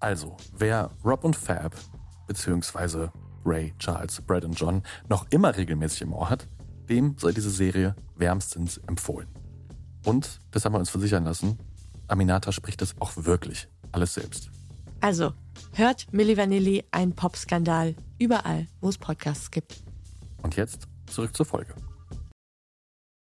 Also, wer Rob und Fab, beziehungsweise Ray, Charles, Brad und John noch immer regelmäßig im Ohr hat, dem sei diese Serie wärmstens empfohlen. Und, das haben wir uns versichern lassen, Aminata spricht das auch wirklich alles selbst. Also, hört Milli Vanilli, ein Popskandal, überall, wo es Podcasts gibt. Und jetzt zurück zur Folge.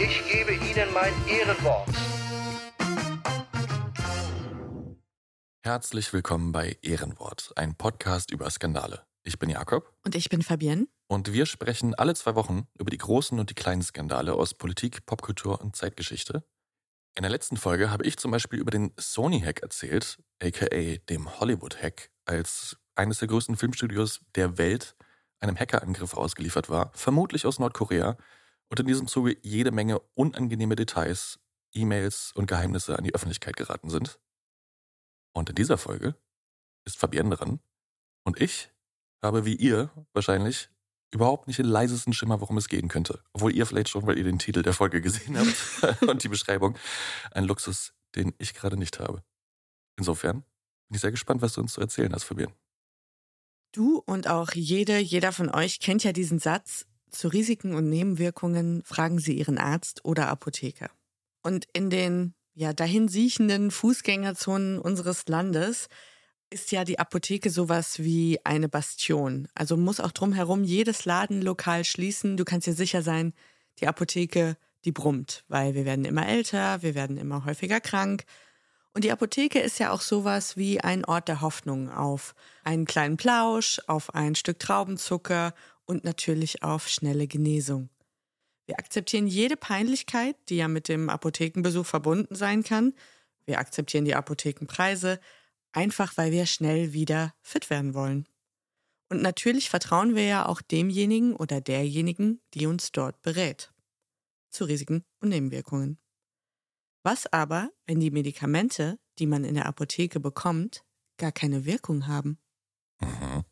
ich gebe Ihnen mein Ehrenwort. Herzlich willkommen bei Ehrenwort, ein Podcast über Skandale. Ich bin Jakob. Und ich bin Fabienne. Und wir sprechen alle zwei Wochen über die großen und die kleinen Skandale aus Politik, Popkultur und Zeitgeschichte. In der letzten Folge habe ich zum Beispiel über den Sony-Hack erzählt, aka dem Hollywood-Hack, als eines der größten Filmstudios der Welt einem Hackerangriff ausgeliefert war, vermutlich aus Nordkorea, und in diesem Zuge jede Menge unangenehme Details, E-Mails und Geheimnisse an die Öffentlichkeit geraten sind. Und in dieser Folge ist Fabienne dran und ich habe wie ihr wahrscheinlich überhaupt nicht den leisesten Schimmer, worum es gehen könnte. Obwohl ihr vielleicht schon, weil ihr den Titel der Folge gesehen habt und die Beschreibung. Ein Luxus, den ich gerade nicht habe. Insofern bin ich sehr gespannt, was du uns zu erzählen hast, Fabian. Du und auch jede, jeder von euch kennt ja diesen Satz, zu Risiken und Nebenwirkungen fragen Sie Ihren Arzt oder Apotheker. Und in den ja dahin siechenden Fußgängerzonen unseres Landes ist ja die Apotheke sowas wie eine Bastion. Also muss auch drumherum jedes Ladenlokal schließen. Du kannst dir sicher sein, die Apotheke, die brummt, weil wir werden immer älter, wir werden immer häufiger krank. Und die Apotheke ist ja auch sowas wie ein Ort der Hoffnung auf einen kleinen Plausch, auf ein Stück Traubenzucker und natürlich auf schnelle Genesung. Wir akzeptieren jede Peinlichkeit, die ja mit dem Apothekenbesuch verbunden sein kann. Wir akzeptieren die Apothekenpreise, einfach weil wir schnell wieder fit werden wollen. Und natürlich vertrauen wir ja auch demjenigen oder derjenigen, die uns dort berät. Zu Risiken und Nebenwirkungen. Was aber, wenn die Medikamente, die man in der Apotheke bekommt, gar keine Wirkung haben? Mhm.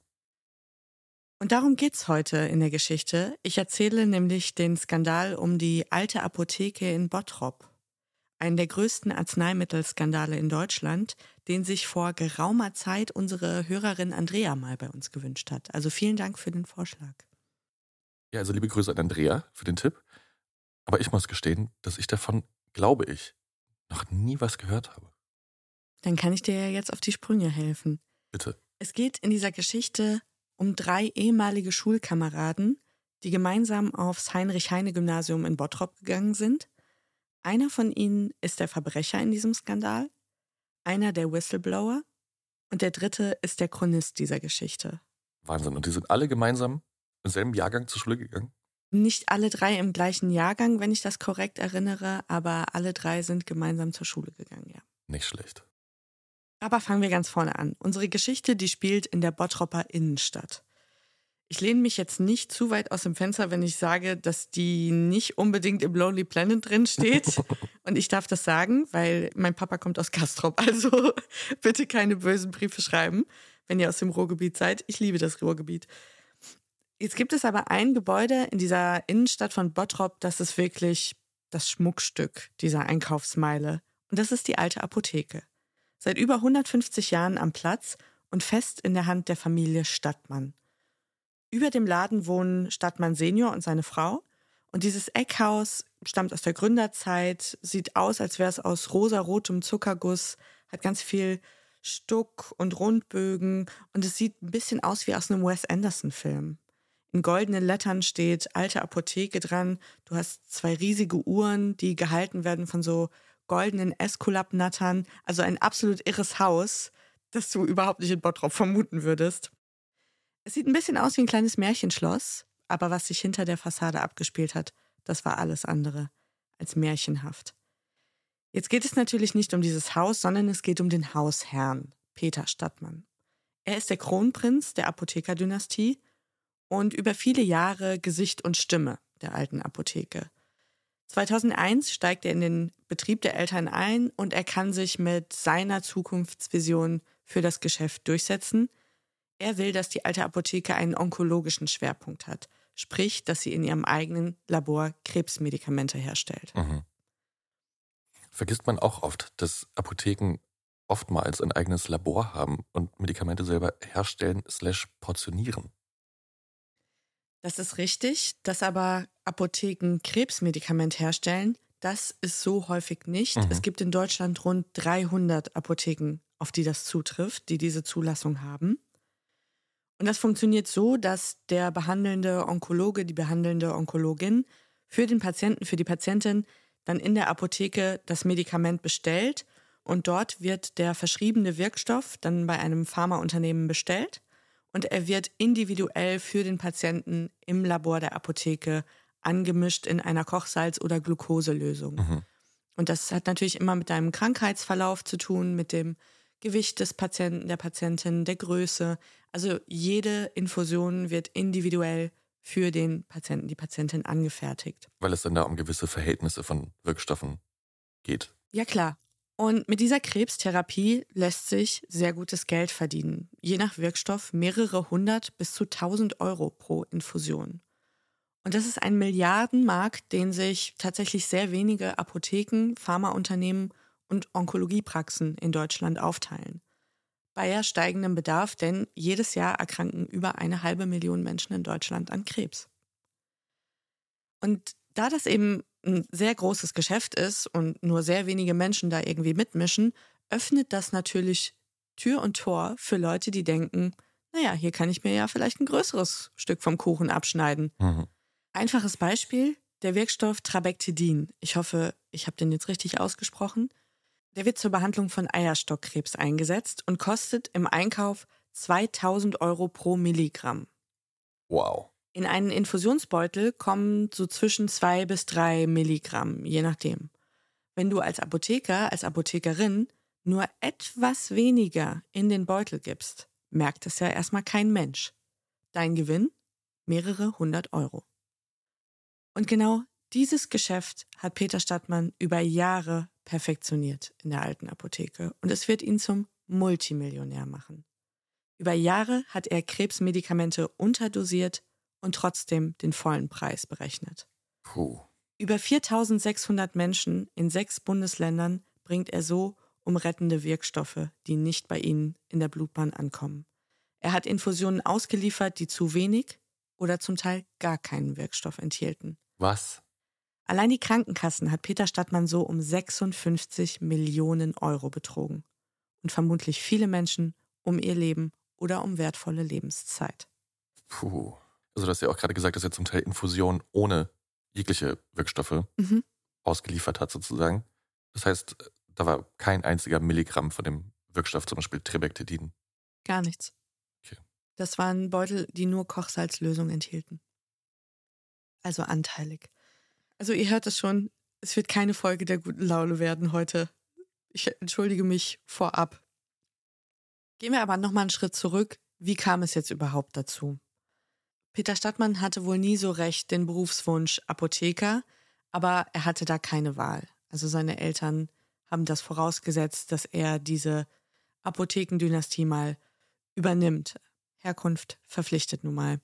Und darum geht's heute in der Geschichte. Ich erzähle nämlich den Skandal um die alte Apotheke in Bottrop. Einen der größten Arzneimittelskandale in Deutschland, den sich vor geraumer Zeit unsere Hörerin Andrea mal bei uns gewünscht hat. Also vielen Dank für den Vorschlag. Ja, also liebe Grüße an Andrea für den Tipp. Aber ich muss gestehen, dass ich davon, glaube ich, noch nie was gehört habe. Dann kann ich dir ja jetzt auf die Sprünge helfen. Bitte. Es geht in dieser Geschichte um drei ehemalige Schulkameraden, die gemeinsam aufs Heinrich-Heine-Gymnasium in Bottrop gegangen sind. Einer von ihnen ist der Verbrecher in diesem Skandal, einer der Whistleblower und der dritte ist der Chronist dieser Geschichte. Wahnsinn. Und die sind alle gemeinsam im selben Jahrgang zur Schule gegangen? Nicht alle drei im gleichen Jahrgang, wenn ich das korrekt erinnere, aber alle drei sind gemeinsam zur Schule gegangen, ja. Nicht schlecht. Aber fangen wir ganz vorne an. Unsere Geschichte, die spielt in der Bottropper Innenstadt. Ich lehne mich jetzt nicht zu weit aus dem Fenster, wenn ich sage, dass die nicht unbedingt im Lonely Planet drin steht. Und ich darf das sagen, weil mein Papa kommt aus Kastrop. Also bitte keine bösen Briefe schreiben, wenn ihr aus dem Ruhrgebiet seid. Ich liebe das Ruhrgebiet. Jetzt gibt es aber ein Gebäude in dieser Innenstadt von Bottrop, das ist wirklich das Schmuckstück dieser Einkaufsmeile. Und das ist die alte Apotheke. Seit über 150 Jahren am Platz und fest in der Hand der Familie Stadtmann. Über dem Laden wohnen Stadtmann Senior und seine Frau. Und dieses Eckhaus stammt aus der Gründerzeit, sieht aus, als wäre es aus rosarotem Zuckerguss, hat ganz viel Stuck und Rundbögen und es sieht ein bisschen aus wie aus einem Wes Anderson-Film. In goldenen Lettern steht alte Apotheke dran. Du hast zwei riesige Uhren, die gehalten werden von so goldenen Eskulap-Nattern. Also ein absolut irres Haus, das du überhaupt nicht in Bottrop vermuten würdest. Es sieht ein bisschen aus wie ein kleines Märchenschloss, aber was sich hinter der Fassade abgespielt hat, das war alles andere als märchenhaft. Jetzt geht es natürlich nicht um dieses Haus, sondern es geht um den Hausherrn, Peter Stadtmann. Er ist der Kronprinz der Apothekerdynastie und über viele Jahre Gesicht und Stimme der alten Apotheke. 2001 steigt er in den Betrieb der Eltern ein und er kann sich mit seiner Zukunftsvision für das Geschäft durchsetzen – er will, dass die alte Apotheke einen onkologischen Schwerpunkt hat, sprich, dass sie in ihrem eigenen Labor Krebsmedikamente herstellt. Mhm. Vergisst man auch oft, dass Apotheken oftmals ein eigenes Labor haben und Medikamente selber herstellen slash portionieren. Das ist richtig, dass aber Apotheken Krebsmedikament herstellen, das ist so häufig nicht. Mhm. Es gibt in Deutschland rund 300 Apotheken, auf die das zutrifft, die diese Zulassung haben. Und das funktioniert so, dass der behandelnde Onkologe, die behandelnde Onkologin für den Patienten, für die Patientin dann in der Apotheke das Medikament bestellt und dort wird der verschriebene Wirkstoff dann bei einem Pharmaunternehmen bestellt und er wird individuell für den Patienten im Labor der Apotheke angemischt in einer Kochsalz- oder Glukoselösung. Mhm. Und das hat natürlich immer mit deinem Krankheitsverlauf zu tun, mit dem Gewicht des Patienten, der Patientin, der Größe. Also jede Infusion wird individuell für den Patienten, die Patientin angefertigt. Weil es dann da um gewisse Verhältnisse von Wirkstoffen geht. Ja klar. Und mit dieser Krebstherapie lässt sich sehr gutes Geld verdienen. Je nach Wirkstoff mehrere hundert bis zu tausend Euro pro Infusion. Und das ist ein Milliardenmarkt, den sich tatsächlich sehr wenige Apotheken, Pharmaunternehmen und Onkologiepraxen in Deutschland aufteilen. Bei steigendem Bedarf, denn jedes Jahr erkranken über eine halbe Million Menschen in Deutschland an Krebs. Und da das eben ein sehr großes Geschäft ist und nur sehr wenige Menschen da irgendwie mitmischen, öffnet das natürlich Tür und Tor für Leute, die denken, naja, hier kann ich mir ja vielleicht ein größeres Stück vom Kuchen abschneiden. Mhm. Einfaches Beispiel, der Wirkstoff Trabectedin. Ich hoffe, ich habe den jetzt richtig ausgesprochen. Der wird zur Behandlung von Eierstockkrebs eingesetzt und kostet im Einkauf 2000 Euro pro Milligramm. Wow. In einen Infusionsbeutel kommen so zwischen zwei bis drei Milligramm, je nachdem. Wenn du als Apotheker, als Apothekerin nur etwas weniger in den Beutel gibst, merkt es ja erstmal kein Mensch. Dein Gewinn? Mehrere hundert Euro. Und genau dieses Geschäft hat Peter Stadtmann über Jahre perfektioniert in der alten Apotheke und es wird ihn zum Multimillionär machen. Über Jahre hat er Krebsmedikamente unterdosiert und trotzdem den vollen Preis berechnet. Puh. Über 4600 Menschen in sechs Bundesländern bringt er so um rettende Wirkstoffe, die nicht bei ihnen in der Blutbahn ankommen. Er hat Infusionen ausgeliefert, die zu wenig oder zum Teil gar keinen Wirkstoff enthielten. Was? Allein die Krankenkassen hat Peter Stadtmann so um 56 Millionen Euro betrogen. Und vermutlich viele Menschen um ihr Leben oder um wertvolle Lebenszeit. Puh. Also du hast ja auch gerade gesagt, dass er zum Teil Infusionen ohne jegliche Wirkstoffe mhm. ausgeliefert hat sozusagen. Das heißt, da war kein einziger Milligramm von dem Wirkstoff, zum Beispiel Tribectedin. Gar nichts. Okay. Das waren Beutel, die nur Kochsalzlösung enthielten. Also anteilig. Also ihr hört es schon, es wird keine Folge der guten Laune werden heute. Ich entschuldige mich vorab. Gehen wir aber nochmal einen Schritt zurück. Wie kam es jetzt überhaupt dazu? Peter Stadtmann hatte wohl nie so recht den Berufswunsch Apotheker, aber er hatte da keine Wahl. Also seine Eltern haben das vorausgesetzt, dass er diese Apothekendynastie mal übernimmt. Herkunft verpflichtet nun mal.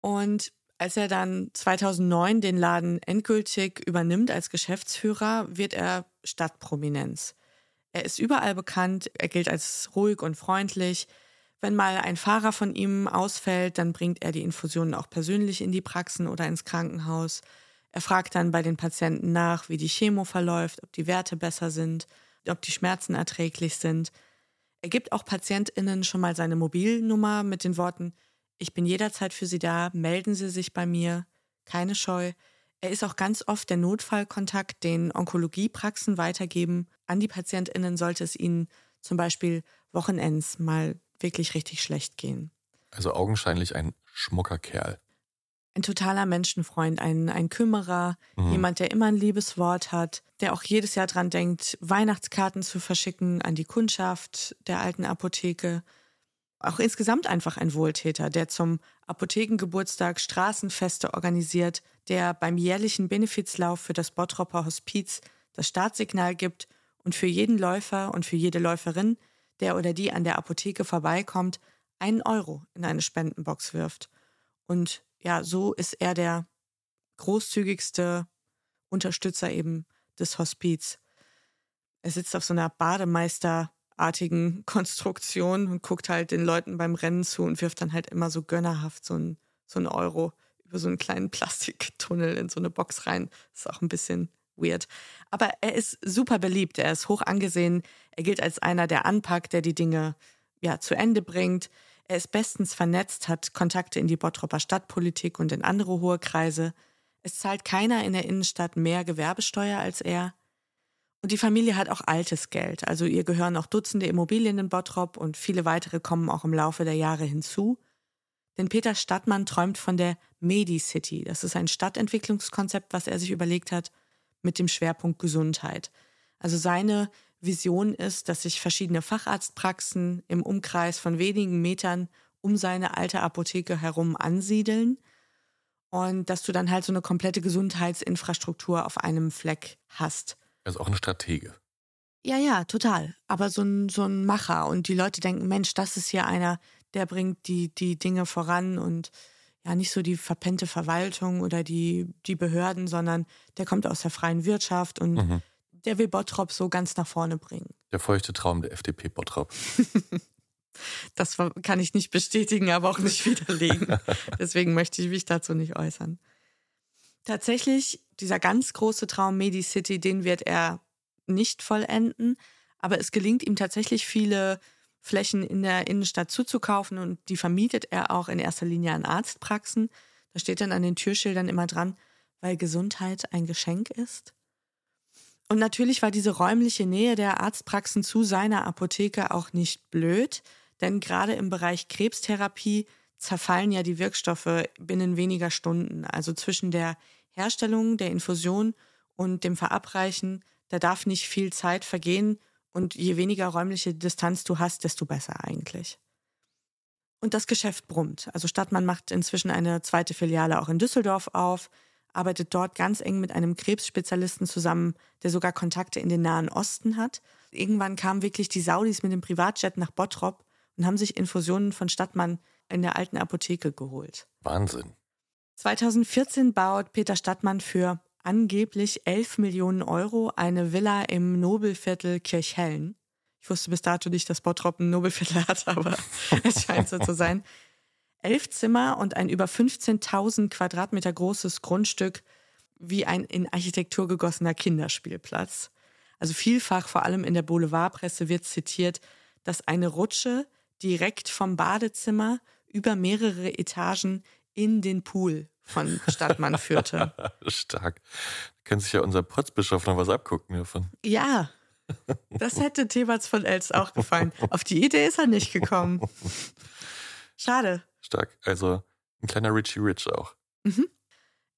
Und als er dann 2009 den Laden endgültig übernimmt als Geschäftsführer, wird er Stadtprominenz. Er ist überall bekannt, er gilt als ruhig und freundlich. Wenn mal ein Fahrer von ihm ausfällt, dann bringt er die Infusionen auch persönlich in die Praxen oder ins Krankenhaus. Er fragt dann bei den Patienten nach, wie die Chemo verläuft, ob die Werte besser sind, ob die Schmerzen erträglich sind. Er gibt auch PatientInnen schon mal seine Mobilnummer mit den Worten: Ich bin jederzeit für Sie da, melden Sie sich bei mir, keine Scheu. Er ist auch ganz oft der Notfallkontakt, den Onkologiepraxen weitergeben. An die PatientInnen sollte es ihnen zum Beispiel Wochenends mal wirklich richtig schlecht gehen. Also augenscheinlich ein schmucker Kerl. Ein totaler Menschenfreund, ein, ein Kümmerer, mhm. jemand, der immer ein liebes Wort hat, der auch jedes Jahr dran denkt, Weihnachtskarten zu verschicken an die Kundschaft der alten Apotheke. Auch insgesamt einfach ein Wohltäter, der zum Apothekengeburtstag Straßenfeste organisiert, der beim jährlichen Benefizlauf für das Bottropper Hospiz das Startsignal gibt und für jeden Läufer und für jede Läuferin, der oder die an der Apotheke vorbeikommt, einen Euro in eine Spendenbox wirft. Und ja, so ist er der großzügigste Unterstützer eben des Hospiz. Er sitzt auf so einer Bademeisterartigen Konstruktion und guckt halt den Leuten beim Rennen zu und wirft dann halt immer so gönnerhaft so einen, so Euro über so einen kleinen Plastiktunnel in so eine Box rein. Das ist auch ein bisschen weird. Aber er ist super beliebt, er ist hoch angesehen, er gilt als einer, der anpackt, der die Dinge ja zu Ende bringt. Er ist bestens vernetzt, hat Kontakte in die Bottropper Stadtpolitik und in andere hohe Kreise. Es zahlt keiner in der Innenstadt mehr Gewerbesteuer als er. Und die Familie hat auch altes Geld. Also ihr gehören noch Dutzende Immobilien in Bottrop und viele weitere kommen auch im Laufe der Jahre hinzu. Denn Peter Stadtmann träumt von der Medi-City. Das ist ein Stadtentwicklungskonzept, was er sich überlegt hat, mit dem Schwerpunkt Gesundheit. Also seine Vision ist, dass sich verschiedene Facharztpraxen im Umkreis von wenigen Metern um seine alte Apotheke herum ansiedeln und dass du dann halt so eine komplette Gesundheitsinfrastruktur auf einem Fleck hast. Also auch eine Stratege. Ja, ja, total. Aber so ein, so ein Macher. Und die Leute denken, Mensch, das ist hier einer, der bringt die, die Dinge voran und ja, nicht so die verpennte Verwaltung oder die, die Behörden, sondern der kommt aus der freien Wirtschaft und mhm. der will Bottrop so ganz nach vorne bringen. Der feuchte Traum der FDP Bottrop. das kann ich nicht bestätigen, aber auch nicht widerlegen. Deswegen möchte ich mich dazu nicht äußern. Tatsächlich, dieser ganz große Traum Medi-City, den wird er nicht vollenden, aber es gelingt ihm tatsächlich viele Flächen in der Innenstadt zuzukaufen und die vermietet er auch in erster Linie an Arztpraxen. Da steht dann an den Türschildern immer dran, weil Gesundheit ein Geschenk ist. Und natürlich war diese räumliche Nähe der Arztpraxen zu seiner Apotheke auch nicht blöd, denn gerade im Bereich Krebstherapie zerfallen ja die Wirkstoffe binnen weniger Stunden. Also zwischen der Herstellung der Infusion und dem Verabreichen, da darf nicht viel Zeit vergehen und je weniger räumliche Distanz du hast, desto besser eigentlich. Und das Geschäft brummt. Also Stadtmann macht inzwischen eine zweite Filiale auch in Düsseldorf auf, arbeitet dort ganz eng mit einem Krebsspezialisten zusammen, der sogar Kontakte in den Nahen Osten hat. Irgendwann kamen wirklich die Saudis mit dem Privatjet nach Bottrop und haben sich Infusionen von Stadtmann in der alten Apotheke geholt. Wahnsinn. 2014 baut Peter Stadtmann für angeblich 11 Millionen Euro eine Villa im Nobelviertel Kirchhellen. Ich wusste bis dato nicht, dass Bottrop ein Nobelviertel hat, aber es scheint so zu sein. Elf Zimmer und ein über 15.000 Quadratmeter großes Grundstück wie ein in Architektur gegossener Kinderspielplatz. Also vielfach, vor allem in der Boulevardpresse, wird zitiert, dass eine Rutsche direkt vom Badezimmer über mehrere Etagen in den Pool von Stadtmann führte. Stark. Da könnte sich ja unser Potzbischof noch was abgucken davon. Ja, das hätte Thebats von Elst auch gefallen. Auf die Idee ist er nicht gekommen. Schade. Stark. Also ein kleiner Richie Rich auch. Mhm.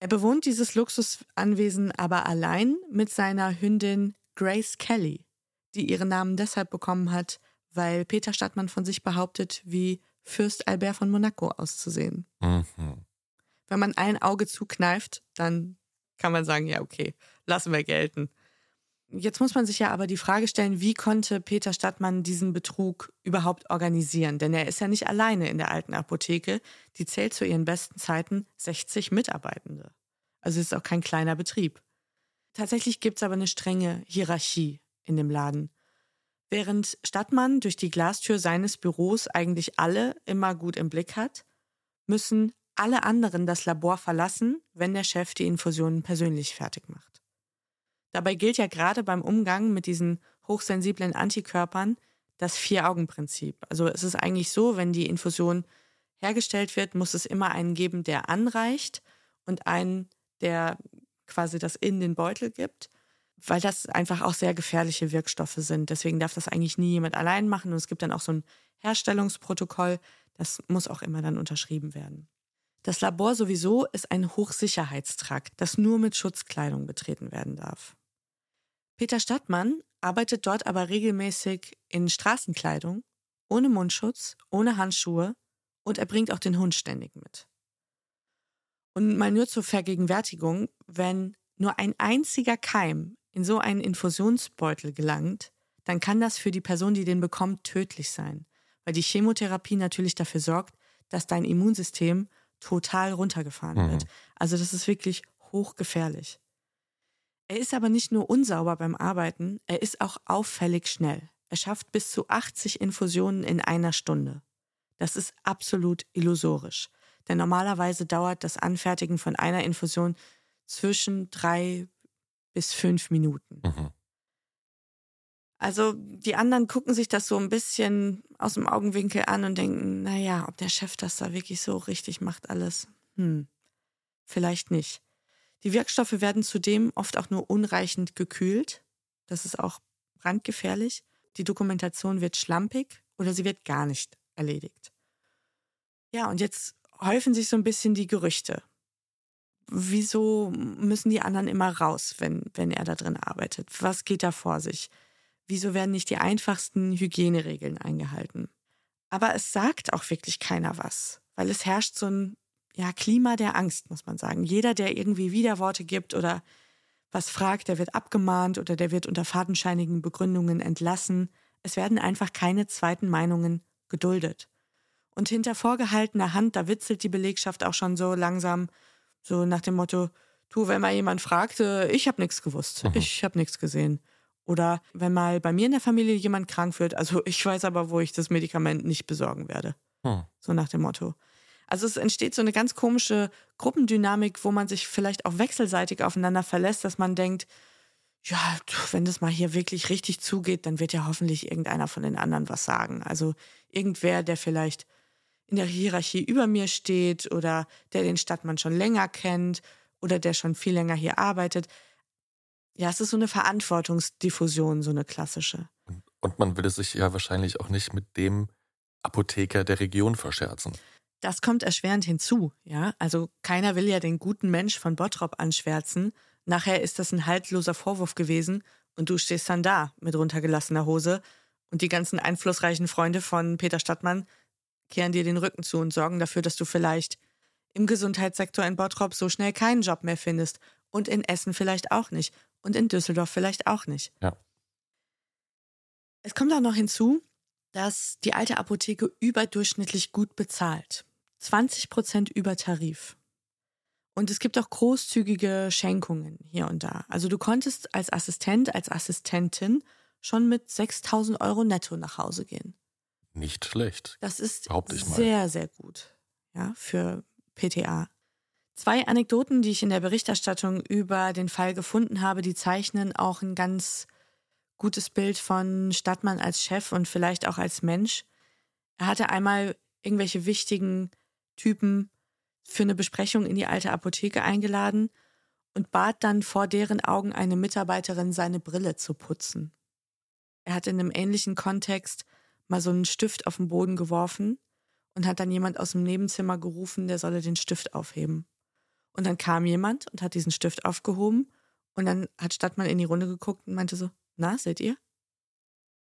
Er bewohnt dieses Luxusanwesen aber allein mit seiner Hündin Grace Kelly, die ihren Namen deshalb bekommen hat, weil Peter Stadtmann von sich behauptet, wie Fürst Albert von Monaco auszusehen. Mhm. Wenn man ein Auge zukneift, dann kann man sagen, ja, okay, lassen wir gelten. Jetzt muss man sich ja aber die Frage stellen, wie konnte Peter Stadtmann diesen Betrug überhaupt organisieren? Denn er ist ja nicht alleine in der alten Apotheke. Die zählt zu ihren besten Zeiten 60 Mitarbeitende. Also ist auch kein kleiner Betrieb. Tatsächlich gibt es aber eine strenge Hierarchie in dem Laden. Während Stadtmann durch die Glastür seines Büros eigentlich alle immer gut im Blick hat, müssen alle anderen das Labor verlassen, wenn der Chef die Infusionen persönlich fertig macht. Dabei gilt ja gerade beim Umgang mit diesen hochsensiblen Antikörpern das Vier-Augen-Prinzip. Also es ist eigentlich so, wenn die Infusion hergestellt wird, muss es immer einen geben, der anreicht und einen, der quasi das in den Beutel gibt, weil das einfach auch sehr gefährliche Wirkstoffe sind. Deswegen darf das eigentlich nie jemand allein machen und es gibt dann auch so ein Herstellungsprotokoll, das muss auch immer dann unterschrieben werden. Das Labor sowieso ist ein Hochsicherheitstrakt, das nur mit Schutzkleidung betreten werden darf. Peter Stadtmann arbeitet dort aber regelmäßig in Straßenkleidung, ohne Mundschutz, ohne Handschuhe und er bringt auch den Hund ständig mit. Und mal nur zur Vergegenwärtigung, wenn nur ein einziger Keim in so einen Infusionsbeutel gelangt, dann kann das für die Person, die den bekommt, tödlich sein, weil die Chemotherapie natürlich dafür sorgt, dass dein Immunsystem total runtergefahren Mhm. wird. Also das ist wirklich hochgefährlich. Er ist aber nicht nur unsauber beim Arbeiten, er ist auch auffällig schnell. Er schafft bis zu 80 Infusionen in einer Stunde. Das ist absolut illusorisch. Denn normalerweise dauert das Anfertigen von einer Infusion zwischen drei bis fünf Minuten. Mhm. Also die anderen gucken sich das so ein bisschen aus dem Augenwinkel an und denken, naja, ob der Chef das da wirklich so richtig macht alles. Hm, vielleicht nicht. Die Wirkstoffe werden zudem oft auch nur unreichend gekühlt. Das ist auch brandgefährlich. Die Dokumentation wird schlampig oder sie wird gar nicht erledigt. Ja, und jetzt häufen sich so ein bisschen die Gerüchte. Wieso müssen die anderen immer raus, wenn, wenn er da drin arbeitet? Was geht da vor sich? Wieso werden nicht die einfachsten Hygieneregeln eingehalten? Aber es sagt auch wirklich keiner was, weil es herrscht so ein ja, Klima der Angst, muss man sagen. Jeder, der irgendwie Widerworte gibt oder was fragt, der wird abgemahnt oder der wird unter fadenscheinigen Begründungen entlassen. Es werden einfach keine zweiten Meinungen geduldet. Und hinter vorgehaltener Hand, da witzelt die Belegschaft auch schon so langsam, so nach dem Motto, du, wenn mal jemand fragte, ich habe nichts gewusst, Mhm. ich habe nichts gesehen. Oder wenn mal bei mir in der Familie jemand krank wird, also ich weiß aber, wo ich das Medikament nicht besorgen werde. Hm. So nach dem Motto. Also es entsteht so eine ganz komische Gruppendynamik, wo man sich vielleicht auch wechselseitig aufeinander verlässt, dass man denkt, ja, wenn das mal hier wirklich richtig zugeht, dann wird ja hoffentlich irgendeiner von den anderen was sagen. Also irgendwer, der vielleicht in der Hierarchie über mir steht oder der den Stadtmann schon länger kennt oder der schon viel länger hier arbeitet. Ja, es ist so eine Verantwortungsdiffusion, so eine klassische. Und man es sich ja wahrscheinlich auch nicht mit dem Apotheker der Region verscherzen. Das kommt erschwerend hinzu, ja. Also keiner will ja den guten Mensch von Bottrop anschwärzen. Nachher ist das ein haltloser Vorwurf gewesen und du stehst dann da mit runtergelassener Hose und die ganzen einflussreichen Freunde von Peter Stadtmann kehren dir den Rücken zu und sorgen dafür, dass du vielleicht im Gesundheitssektor in Bottrop so schnell keinen Job mehr findest und in Essen vielleicht auch nicht und in Düsseldorf vielleicht auch nicht. Ja. Es kommt auch noch hinzu, dass die alte Apotheke überdurchschnittlich gut bezahlt. 20 Prozent über Tarif. Und es gibt auch großzügige Schenkungen hier und da. Also du konntest als Assistent, als Assistentin schon mit 6000 Euro netto nach Hause gehen. Nicht schlecht. Das ist sehr, sehr gut ja, für PTA. Zwei Anekdoten, die ich in der Berichterstattung über den Fall gefunden habe, die zeichnen auch ein ganz gutes Bild von Stadtmann als Chef und vielleicht auch als Mensch. Er hatte einmal irgendwelche wichtigen Typen für eine Besprechung in die alte Apotheke eingeladen und bat dann vor deren Augen eine Mitarbeiterin, seine Brille zu putzen. Er hat in einem ähnlichen Kontext mal so einen Stift auf den Boden geworfen und hat dann jemand aus dem Nebenzimmer gerufen, der solle den Stift aufheben. Und dann kam jemand und hat diesen Stift aufgehoben und dann hat Stadtmann in die Runde geguckt und meinte so, na, seht ihr?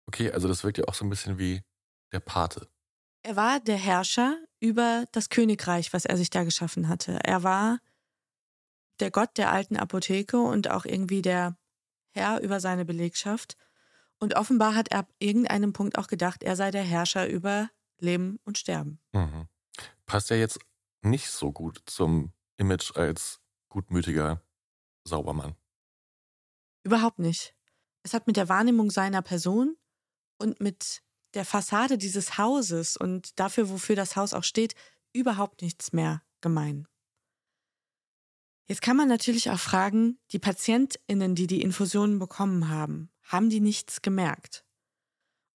Okay, also das wirkt ja auch so ein bisschen wie der Pate. Er war der Herrscher über das Königreich, was er sich da geschaffen hatte. Er war der Gott der alten Apotheke und auch irgendwie der Herr über seine Belegschaft. Und offenbar hat er ab irgendeinem Punkt auch gedacht, er sei der Herrscher über Leben und Sterben. Mhm. Passt ja jetzt nicht so gut zum Image als gutmütiger Saubermann. Überhaupt nicht. Es hat mit der Wahrnehmung seiner Person und mit der Fassade dieses Hauses und dafür, wofür das Haus auch steht, überhaupt nichts mehr gemein. Jetzt kann man natürlich auch fragen, die Patientinnen, die die Infusionen bekommen haben, haben die nichts gemerkt?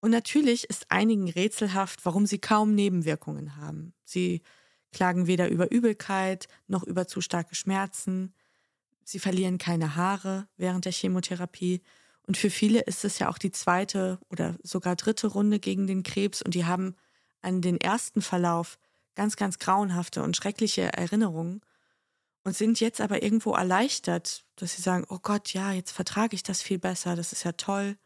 Und natürlich ist einigen rätselhaft, warum sie kaum Nebenwirkungen haben. Sie klagen weder über Übelkeit noch über zu starke Schmerzen. Sie verlieren keine Haare während der Chemotherapie. Und für viele ist es ja auch die zweite oder sogar dritte Runde gegen den Krebs und die haben an den ersten Verlauf ganz, ganz grauenhafte und schreckliche Erinnerungen und sind jetzt aber irgendwo erleichtert, dass sie sagen, oh Gott, ja, jetzt vertrage ich das viel besser, das ist ja toll.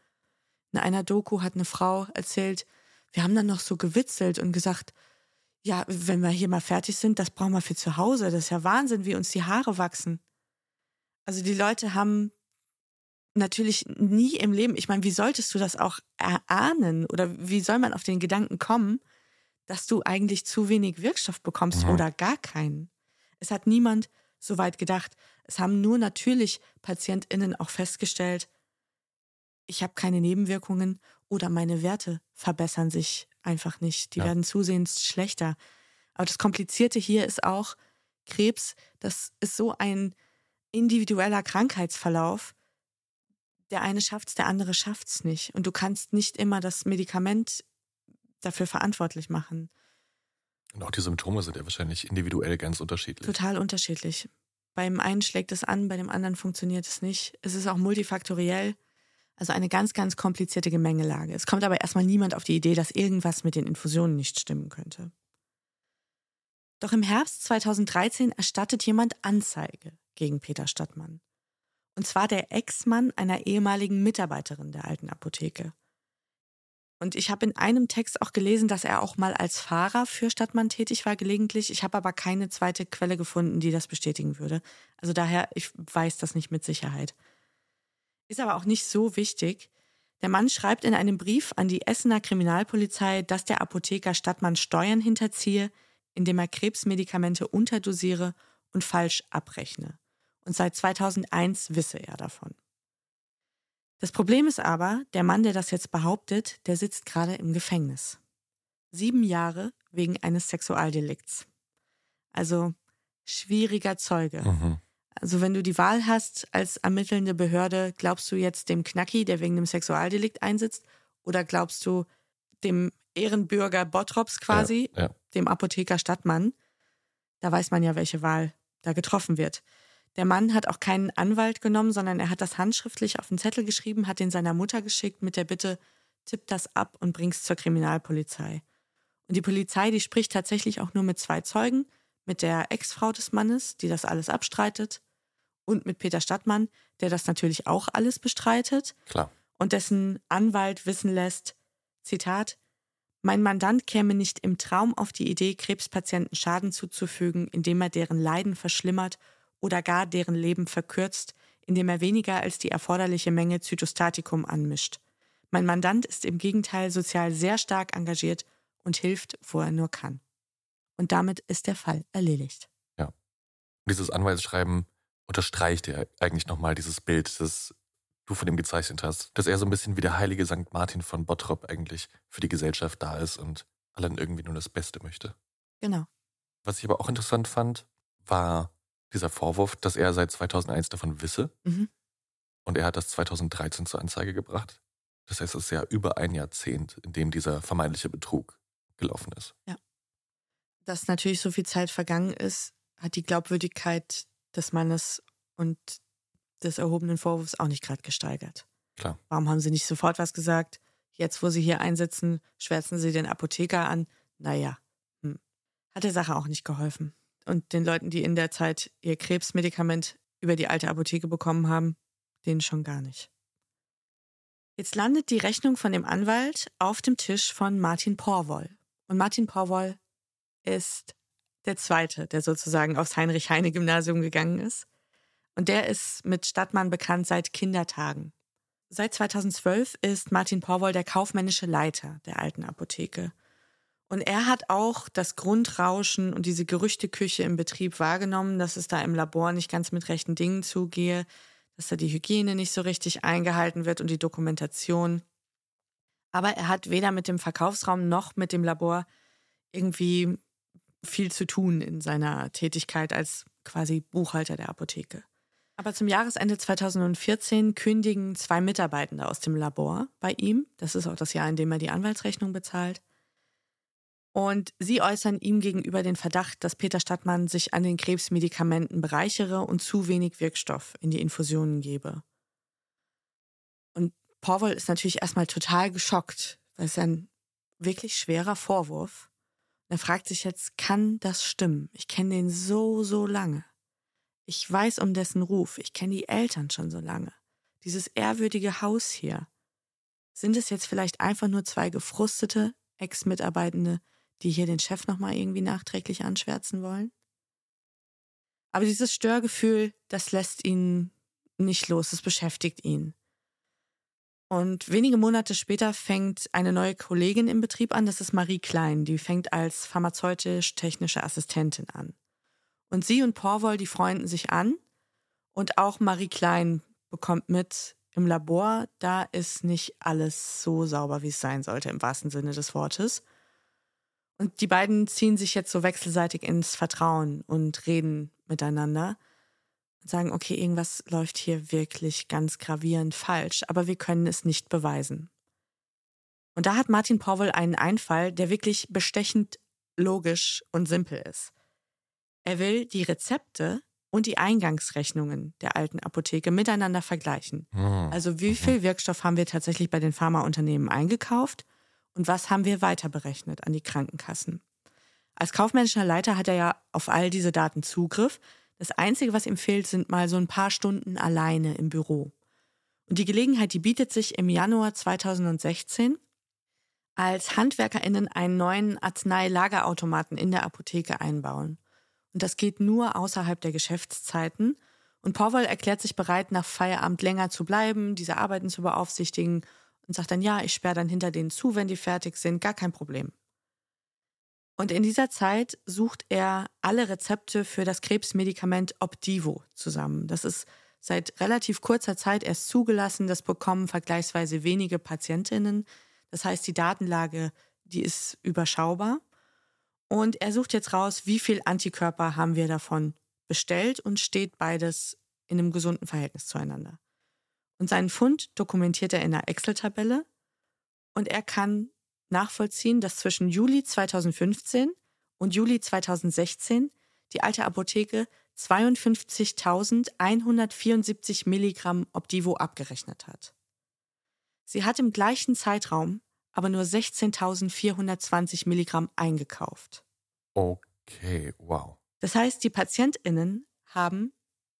In einer Doku hat eine Frau erzählt, wir haben dann noch so gewitzelt und gesagt, ja, wenn wir hier mal fertig sind, das brauchen wir für zu Hause. Das ist ja Wahnsinn, wie uns die Haare wachsen. Also die Leute haben natürlich nie im Leben, ich meine, wie solltest du das auch erahnen oder wie soll man auf den Gedanken kommen, dass du eigentlich zu wenig Wirkstoff bekommst Mhm. oder gar keinen? Es hat niemand so weit gedacht. Es haben nur natürlich PatientInnen auch festgestellt, ich habe keine Nebenwirkungen oder meine Werte verbessern sich einfach nicht. Die Ja. werden zusehends schlechter. Aber das Komplizierte hier ist auch, Krebs, das ist so ein individueller Krankheitsverlauf. Der eine schafft's, der andere schafft's nicht. Und du kannst nicht immer das Medikament dafür verantwortlich machen. Und auch die Symptome sind ja wahrscheinlich individuell ganz unterschiedlich. Total unterschiedlich. Beim einen schlägt es an, bei dem anderen funktioniert es nicht. Es ist auch multifaktoriell. Also eine ganz, ganz komplizierte Gemengelage. Es kommt aber erstmal niemand auf die Idee, dass irgendwas mit den Infusionen nicht stimmen könnte. Doch im Herbst 2013 erstattet jemand Anzeige gegen Peter Stadtmann. Und zwar der Ex-Mann einer ehemaligen Mitarbeiterin der alten Apotheke. Und ich habe in einem Text auch gelesen, dass er auch mal als Fahrer für Stadtmann tätig war, gelegentlich. Ich habe aber keine zweite Quelle gefunden, die das bestätigen würde. Also daher, ich weiß das nicht mit Sicherheit. Ist aber auch nicht so wichtig. Der Mann schreibt in einem Brief an die Essener Kriminalpolizei, dass der Apotheker Stadtmann Steuern hinterziehe, indem er Krebsmedikamente unterdosiere und falsch abrechne. Und seit 2001 wisse er davon. Das Problem ist aber, der Mann, der das jetzt behauptet, der sitzt gerade im Gefängnis. Sieben Jahre wegen eines Sexualdelikts. Also schwieriger Zeuge. Mhm. Also wenn du die Wahl hast als ermittelnde Behörde, glaubst du jetzt dem Knacki, der wegen dem Sexualdelikt einsitzt, oder glaubst du dem Ehrenbürger Bottrops quasi, Ja, ja. dem Apotheker Stadtmann? Da weiß man ja, welche Wahl da getroffen wird. Der Mann hat auch keinen Anwalt genommen, sondern er hat das handschriftlich auf den Zettel geschrieben, hat den seiner Mutter geschickt mit der Bitte, tipp das ab und bring's zur Kriminalpolizei. Und die Polizei, die spricht tatsächlich auch nur mit zwei Zeugen, mit der Ex-Frau des Mannes, die das alles abstreitet, und mit Peter Stadtmann, der das natürlich auch alles bestreitet Klar. und dessen Anwalt wissen lässt, Zitat, mein Mandant käme nicht im Traum auf die Idee, Krebspatienten Schaden zuzufügen, indem er deren Leiden verschlimmert oder gar deren Leben verkürzt, indem er weniger als die erforderliche Menge Zytostatikum anmischt. Mein Mandant ist im Gegenteil sozial sehr stark engagiert und hilft, wo er nur kann. Und damit ist der Fall erledigt. Dieses Anwaltsschreiben unterstreicht ja eigentlich nochmal dieses Bild, das du von ihm gezeichnet hast, dass er so ein bisschen wie der heilige St. Martin von Bottrop eigentlich für die Gesellschaft da ist und allen irgendwie nur das Beste möchte. Genau. Was ich aber auch interessant fand, war dieser Vorwurf, dass er seit 2001 davon wisse Mhm. und er hat das 2013 zur Anzeige gebracht. Das heißt, es ist ja über ein Jahrzehnt, in dem dieser vermeintliche Betrug gelaufen ist. Dass natürlich so viel Zeit vergangen ist, hat die Glaubwürdigkeit des Mannes und des erhobenen Vorwurfs auch nicht gerade gesteigert. Klar. Warum haben sie nicht sofort was gesagt? Jetzt, wo sie hier einsetzen, schwärzen sie den Apotheker an. Naja, hm, hat der Sache auch nicht geholfen. Und den Leuten, die in der Zeit ihr Krebsmedikament über die alte Apotheke bekommen haben, denen schon gar nicht. Jetzt landet die Rechnung von dem Anwalt auf dem Tisch von Martin Porwoll. Und Martin Porwoll ist der Zweite, der sozusagen aufs Heinrich-Heine-Gymnasium gegangen ist. Und der ist mit Stadtmann bekannt seit Kindertagen. Seit 2012 ist Martin Porwoll der kaufmännische Leiter der alten Apotheke. Und er hat auch das Grundrauschen und diese Gerüchteküche im Betrieb wahrgenommen, dass es da im Labor nicht ganz mit rechten Dingen zugehe, dass da die Hygiene nicht so richtig eingehalten wird und die Dokumentation. Aber er hat weder mit dem Verkaufsraum noch mit dem Labor irgendwie viel zu tun in seiner Tätigkeit als quasi Buchhalter der Apotheke. Aber zum Jahresende 2014 kündigen zwei Mitarbeitende aus dem Labor bei ihm. Das ist auch das Jahr, in dem er die Anwaltsrechnung bezahlt. Und sie äußern ihm gegenüber den Verdacht, dass Peter Stadtmann sich an den Krebsmedikamenten bereichere und zu wenig Wirkstoff in die Infusionen gebe. Und Porwoll ist natürlich erstmal total geschockt. Das ist ein wirklich schwerer Vorwurf. Er fragt sich jetzt, kann das stimmen? Ich kenne den so, so lange. Ich weiß um dessen Ruf. Ich kenne die Eltern schon so lange. Dieses ehrwürdige Haus hier. Sind es jetzt vielleicht einfach nur zwei gefrustete Ex-Mitarbeitende, die hier den Chef nochmal irgendwie nachträglich anschwärzen wollen? Aber dieses Störgefühl, das lässt ihn nicht los, es beschäftigt ihn. Und wenige Monate später fängt eine neue Kollegin im Betrieb an, das ist Marie Klein, die fängt als pharmazeutisch-technische Assistentin an. Und sie und Porwoll, die freunden sich an und auch Marie Klein bekommt mit, im Labor, da ist nicht alles so sauber, wie es sein sollte, im wahrsten Sinne des Wortes. Und die beiden ziehen sich jetzt so wechselseitig ins Vertrauen und reden miteinander und sagen, okay, irgendwas läuft hier wirklich ganz gravierend falsch, aber wir können es nicht beweisen. Und da hat Martin Powell einen Einfall, der wirklich bestechend logisch und simpel ist. Er will die Rezepte und die Eingangsrechnungen der alten Apotheke miteinander vergleichen. Hm. Also wie viel Wirkstoff haben wir tatsächlich bei den Pharmaunternehmen eingekauft und was haben wir weiter berechnet an die Krankenkassen. Als kaufmännischer Leiter hat er ja auf all diese Daten Zugriff. Das Einzige, was ihm fehlt, sind mal so ein paar Stunden alleine im Büro. Und die Gelegenheit, die bietet sich im Januar 2016, als HandwerkerInnen einen neuen Arzneilagerautomaten in der Apotheke einbauen. Und das geht nur außerhalb der Geschäftszeiten. Und Powell erklärt sich bereit, nach Feierabend länger zu bleiben, diese Arbeiten zu beaufsichtigen und sagt dann, ja, ich sperre dann hinter denen zu, wenn die fertig sind, gar kein Problem. Und in dieser Zeit sucht er alle Rezepte für das Krebsmedikament Opdivo zusammen. Das ist seit relativ kurzer Zeit erst zugelassen. Das bekommen vergleichsweise wenige Patientinnen. Das heißt, die Datenlage, die ist überschaubar. Und er sucht jetzt raus, wie viel Antikörper haben wir davon bestellt und steht beides in einem gesunden Verhältnis zueinander. Und seinen Fund dokumentiert er in einer Excel-Tabelle und er kann nachvollziehen, dass zwischen Juli 2015 und Juli 2016 die alte Apotheke 52.174 Milligramm Opdivo abgerechnet hat. Sie hat im gleichen Zeitraum aber nur 16.420 Milligramm eingekauft. Okay, wow. Das heißt, die PatientInnen haben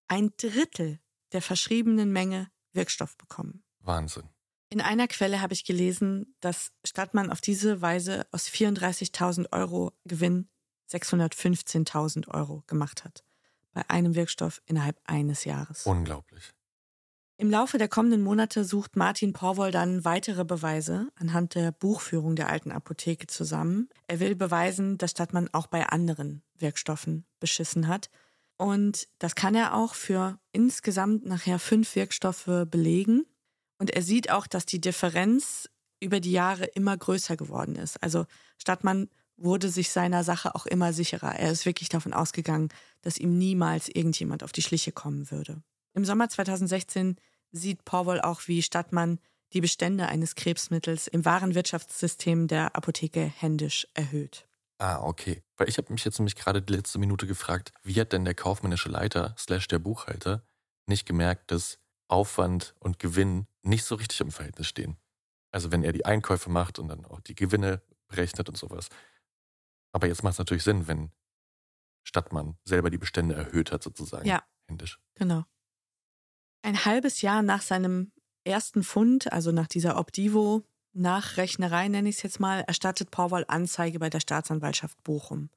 ein Drittel der verschriebenen Menge Wirkstoff bekommen. Wahnsinn. In einer Quelle habe ich gelesen, dass Stadtmann auf diese Weise aus 34.000 Euro Gewinn 615.000 Euro gemacht hat. Bei einem Wirkstoff innerhalb eines Jahres. Unglaublich. Im Laufe der kommenden Monate sucht Martin Porwoll dann weitere Beweise anhand der Buchführung der alten Apotheke zusammen. Er will beweisen, dass Stadtmann auch bei anderen Wirkstoffen beschissen hat. Und das kann er auch für insgesamt nachher fünf Wirkstoffe belegen. Und er sieht auch, dass die Differenz über die Jahre immer größer geworden ist. Also Stadtmann wurde sich seiner Sache auch immer sicherer. Er ist wirklich davon ausgegangen, dass ihm niemals irgendjemand auf die Schliche kommen würde. Im Sommer 2016 sieht Porwoll auch, wie Stadtmann die Bestände eines Krebsmittels im Warenwirtschaftssystem der Apotheke händisch erhöht. Ah, okay. Weil ich habe mich jetzt nämlich gerade die letzte Minute gefragt, wie hat denn der kaufmännische Leiter slash der Buchhalter nicht gemerkt, dass Aufwand und Gewinn nicht so richtig im Verhältnis stehen? Also wenn er die Einkäufe macht und dann auch die Gewinne berechnet und sowas. Aber jetzt macht es natürlich Sinn, wenn Stadtmann selber die Bestände erhöht hat, sozusagen. Ja. Händisch. Genau. Ein halbes Jahr nach seinem ersten Fund, also nach dieser Obdivo, Nachrechnerei nenne ich es jetzt mal, erstattet Porwoll Anzeige bei der Staatsanwaltschaft Bochum.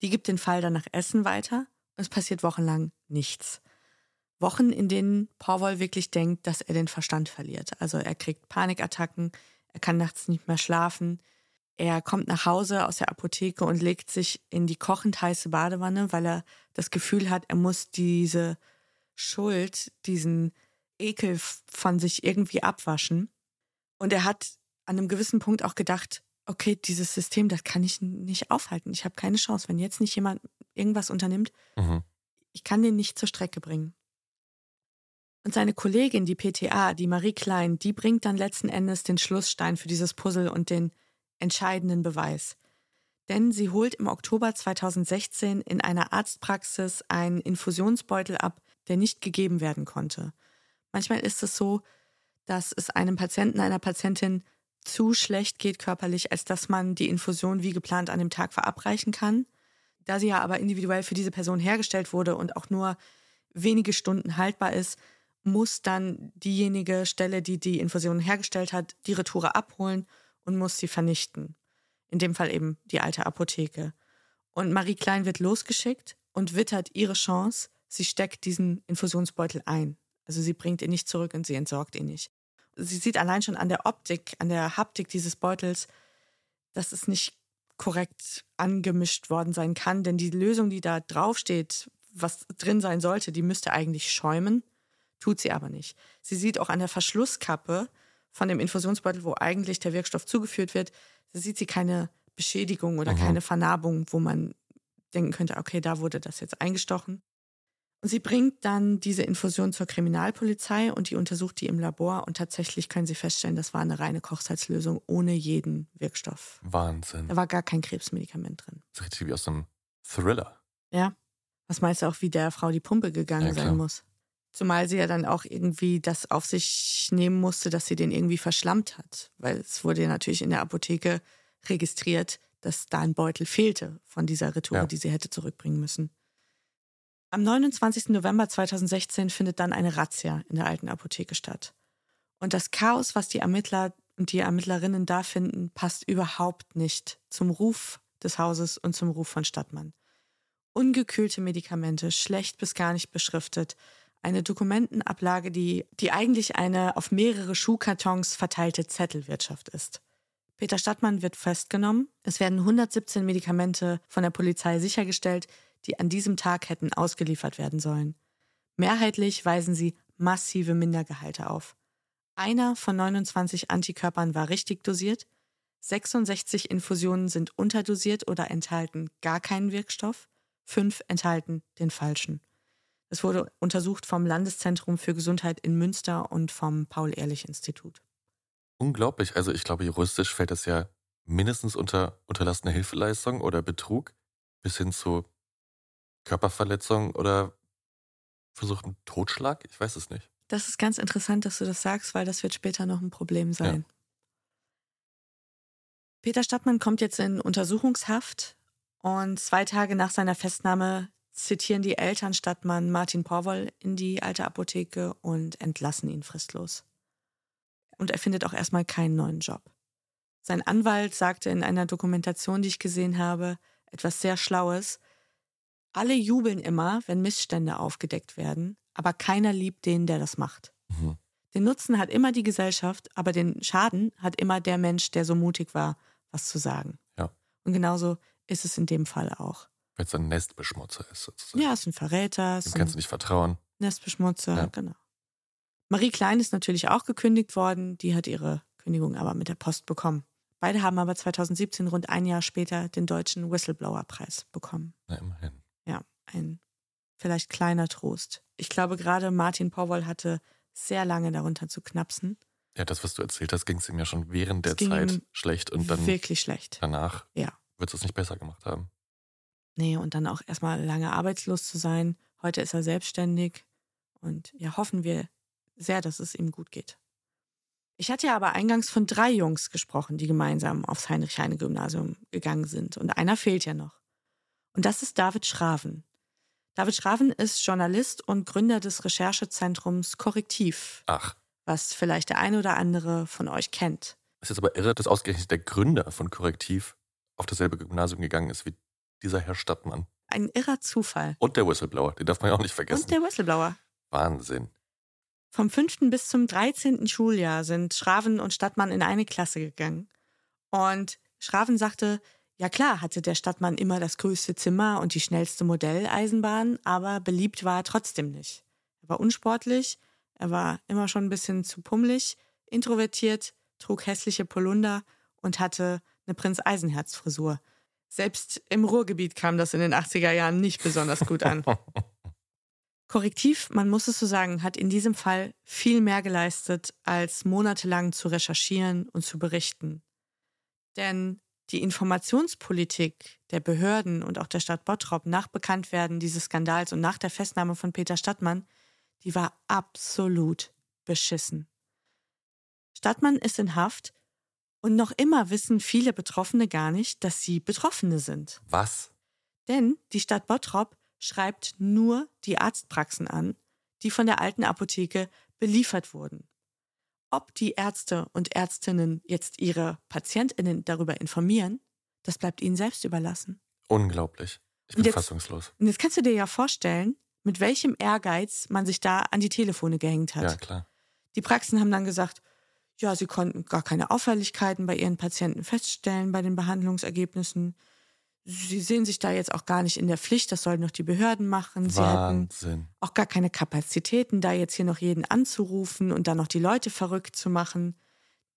Die gibt den Fall dann nach Essen weiter. Es passiert wochenlang nichts. Wochen, in denen Porwoll wirklich denkt, dass er den Verstand verliert. Also er kriegt Panikattacken, er kann nachts nicht mehr schlafen. Er kommt nach Hause aus der Apotheke und legt sich in die kochend heiße Badewanne, weil er das Gefühl hat, er muss diese Schuld, diesen Ekel von sich irgendwie abwaschen. Und er hat an einem gewissen Punkt auch gedacht, okay, dieses System, das kann ich nicht aufhalten. Ich habe keine Chance. Wenn jetzt nicht jemand irgendwas unternimmt, Mhm. ich kann den nicht zur Strecke bringen. Und seine Kollegin, die PTA, die Marie Klein, die bringt dann letzten Endes den Schlussstein für dieses Puzzle und den entscheidenden Beweis. Denn sie holt im Oktober 2016 in einer Arztpraxis einen Infusionsbeutel ab, der nicht gegeben werden konnte. Manchmal ist es so, dass es einem Patienten, einer Patientin zu schlecht geht körperlich, als dass man die Infusion wie geplant an dem Tag verabreichen kann. Da sie ja aber individuell für diese Person hergestellt wurde und auch nur wenige Stunden haltbar ist, muss dann diejenige Stelle, die die Infusion hergestellt hat, die Retoure abholen und muss sie vernichten. In dem Fall eben die alte Apotheke. Und Marie Klein wird losgeschickt und wittert ihre Chance. Sie steckt diesen Infusionsbeutel ein. Also sie bringt ihn nicht zurück und sie entsorgt ihn nicht. Sie sieht allein schon an der Optik, an der Haptik dieses Beutels, dass es nicht korrekt angemischt worden sein kann, denn die Lösung, die da draufsteht, was drin sein sollte, die müsste eigentlich schäumen, tut sie aber nicht. Sie sieht auch an der Verschlusskappe von dem Infusionsbeutel, wo eigentlich der Wirkstoff zugeführt wird, sieht sie keine Beschädigung oder Mhm. keine Vernarbung, wo man denken könnte, okay, da wurde das jetzt eingestochen. Und sie bringt dann diese Infusion zur Kriminalpolizei und die untersucht die im Labor und tatsächlich können sie feststellen, das war eine reine Kochsalzlösung ohne jeden Wirkstoff. Wahnsinn. Da war gar kein Krebsmedikament drin. Das ist richtig wie aus einem Thriller. Ja. Was meinst du auch, wie der Frau die Pumpe gegangen Ja, sein muss? Zumal sie ja dann auch irgendwie das auf sich nehmen musste, dass sie den irgendwie verschlammt hat. Weil es wurde ja natürlich in der Apotheke registriert, dass da ein Beutel fehlte von dieser Retour, Ja. die sie hätte zurückbringen müssen. Am 29. November 2016 findet dann eine Razzia in der alten Apotheke statt. Und das Chaos, was die Ermittler und die Ermittlerinnen da finden, passt überhaupt nicht zum Ruf des Hauses und zum Ruf von Stadtmann. Ungekühlte Medikamente, schlecht bis gar nicht beschriftet, eine Dokumentenablage, die, die eigentlich eine auf mehrere Schuhkartons verteilte Zettelwirtschaft ist. Peter Stadtmann wird festgenommen. Es werden 117 Medikamente von der Polizei sichergestellt, die an diesem Tag hätten ausgeliefert werden sollen. Mehrheitlich weisen sie massive Mindergehalte auf. Einer von 29 Antikörpern war richtig dosiert, 66 Infusionen sind unterdosiert oder enthalten gar keinen Wirkstoff, fünf enthalten den falschen. Es wurde untersucht vom Landeszentrum für Gesundheit in Münster und vom Paul-Ehrlich-Institut. Unglaublich. Also ich glaube, juristisch fällt das ja mindestens unter unterlassene Hilfeleistung oder Betrug bis hin zu Körperverletzung oder versuchten Totschlag. Ich weiß es nicht. Das ist ganz interessant, dass du das sagst, weil das wird später noch ein Problem sein. Peter Stadtmann kommt jetzt in Untersuchungshaft und zwei Tage nach seiner Festnahme zitieren die Eltern Stadtmann Martin Porwoll in die alte Apotheke und entlassen ihn fristlos. Und er findet auch erstmal keinen neuen Job. Sein Anwalt sagte in einer Dokumentation, die ich gesehen habe, etwas sehr Schlaues. Alle jubeln immer, wenn Missstände aufgedeckt werden, aber keiner liebt den, der das macht. Mhm. Den Nutzen hat immer die Gesellschaft, aber den Schaden hat immer der Mensch, der so mutig war, was zu sagen. Ja. Und genauso ist es in dem Fall auch. Weil es ein Nestbeschmutzer ist sozusagen. Ja, es ist ein Verräter, Dem kannst du nicht vertrauen. Nestbeschmutzer, Ja. genau. Marie Klein ist natürlich auch gekündigt worden, die hat ihre Kündigung aber mit der Post bekommen. Beide haben aber 2017, rund ein Jahr später, den deutschen Whistleblower-Preis bekommen. Na, immerhin. Ja, ein vielleicht kleiner Trost. Ich glaube, gerade Martin Powell hatte sehr lange darunter zu knapsen. Ja, das, was du erzählt hast, ging es ihm ja schon während der Zeit schlecht und dann Wirklich schlecht. danach Ja. wird es nicht besser gemacht haben. Nee, und dann auch erstmal lange arbeitslos zu sein. Heute ist er selbstständig und ja, hoffen wir sehr, dass es ihm gut geht. Ich hatte ja aber eingangs von drei Jungs gesprochen, die gemeinsam aufs Heinrich-Heine-Gymnasium gegangen sind. Und einer fehlt ja noch. Und das ist David Schraven. David Schraven ist Journalist und Gründer des Recherchezentrums Korrektiv. Ach. Was vielleicht der eine oder andere von euch kennt. Es ist aber irre, dass ausgerechnet der Gründer von Korrektiv auf dasselbe Gymnasium gegangen ist wie dieser Herr Stadtmann. Ein irrer Zufall. Und der Whistleblower, den darf man ja auch nicht vergessen. Und der Whistleblower. Wahnsinn. Vom 5. bis zum 13. Schuljahr sind Schraven und Stadtmann in eine Klasse gegangen. Und Schraven sagte, ja klar hatte der Stadtmann immer das größte Zimmer und die schnellste Modelleisenbahn, aber beliebt war er trotzdem nicht. Er war unsportlich, er war immer schon ein bisschen zu pummelig, introvertiert, trug hässliche Polunder und hatte eine Prinz Eisenherz Frisur. Selbst im Ruhrgebiet kam das in den 80er Jahren nicht besonders gut an. Korrektiv, man muss es so sagen, hat in diesem Fall viel mehr geleistet, als monatelang zu recherchieren und zu berichten. Denn die Informationspolitik der Behörden und auch der Stadt Bottrop nach Bekanntwerden dieses Skandals und nach der Festnahme von Peter Stadtmann, die war absolut beschissen. Stadtmann ist in Haft und noch immer wissen viele Betroffene gar nicht, dass sie Betroffene sind. Was? Denn die Stadt Bottrop schreibt nur die Arztpraxen an, die von der alten Apotheke beliefert wurden. Ob die Ärzte und Ärztinnen jetzt ihre Patientinnen darüber informieren, das bleibt ihnen selbst überlassen. Unglaublich. Ich bin Und jetzt- fassungslos. Und jetzt kannst du dir ja vorstellen, mit welchem Ehrgeiz man sich da an die Telefone gehängt hat. Ja, klar. Die Praxen haben dann gesagt, ja, sie konnten gar keine Auffälligkeiten bei ihren Patienten feststellen bei den Behandlungsergebnissen. Sie sehen sich da jetzt auch gar nicht in der Pflicht, das sollen noch die Behörden machen. Sie hätten Wahnsinn. auch gar keine Kapazitäten, da jetzt hier noch jeden anzurufen und dann noch die Leute verrückt zu machen.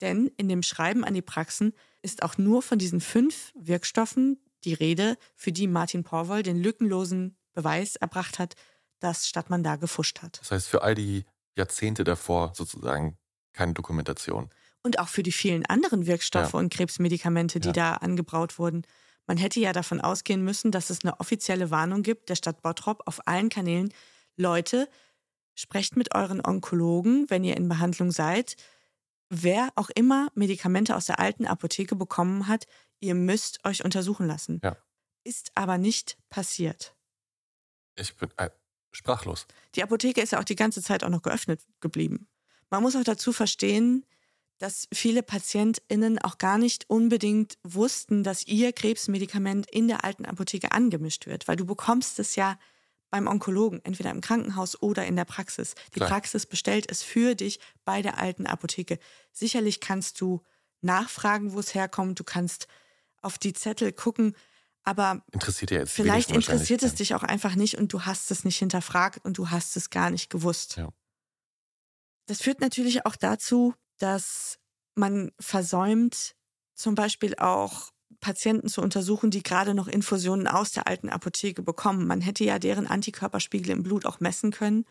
Denn in dem Schreiben an die Praxen ist auch nur von diesen fünf Wirkstoffen die Rede, für die Martin Porwoll den lückenlosen Beweis erbracht hat, dass Stadtmann da gefuscht hat. Das heißt, für all die Jahrzehnte davor sozusagen keine Dokumentation. Und auch für die vielen anderen Wirkstoffe Ja. und Krebsmedikamente, die Ja. da angebraut wurden. Man hätte ja davon ausgehen müssen, dass es eine offizielle Warnung gibt der Stadt Bottrop auf allen Kanälen. Leute, sprecht mit euren Onkologen, wenn ihr in Behandlung seid. Wer auch immer Medikamente aus der alten Apotheke bekommen hat, ihr müsst euch untersuchen lassen. Ja. Ist aber nicht passiert. Ich bin äh, sprachlos. Die Apotheke ist ja auch die ganze Zeit auch noch geöffnet geblieben. Man muss auch dazu verstehen, dass viele PatientInnen auch gar nicht unbedingt wussten, dass ihr Krebsmedikament in der alten Apotheke angemischt wird, weil du bekommst es ja beim Onkologen, entweder im Krankenhaus oder in der Praxis. Die Klar. Praxis bestellt es für dich bei der alten Apotheke. Sicherlich kannst du nachfragen, wo es herkommt, du kannst auf die Zettel gucken, aber Interessiert ja jetzt Vielleicht interessiert es dich auch einfach nicht und du hast es nicht hinterfragt und du hast es gar nicht gewusst. Ja. Das führt natürlich auch dazu, dass man versäumt, zum Beispiel auch Patienten zu untersuchen, die gerade noch Infusionen aus der alten Apotheke bekommen. Man hätte ja deren Antikörperspiegel im Blut auch messen können,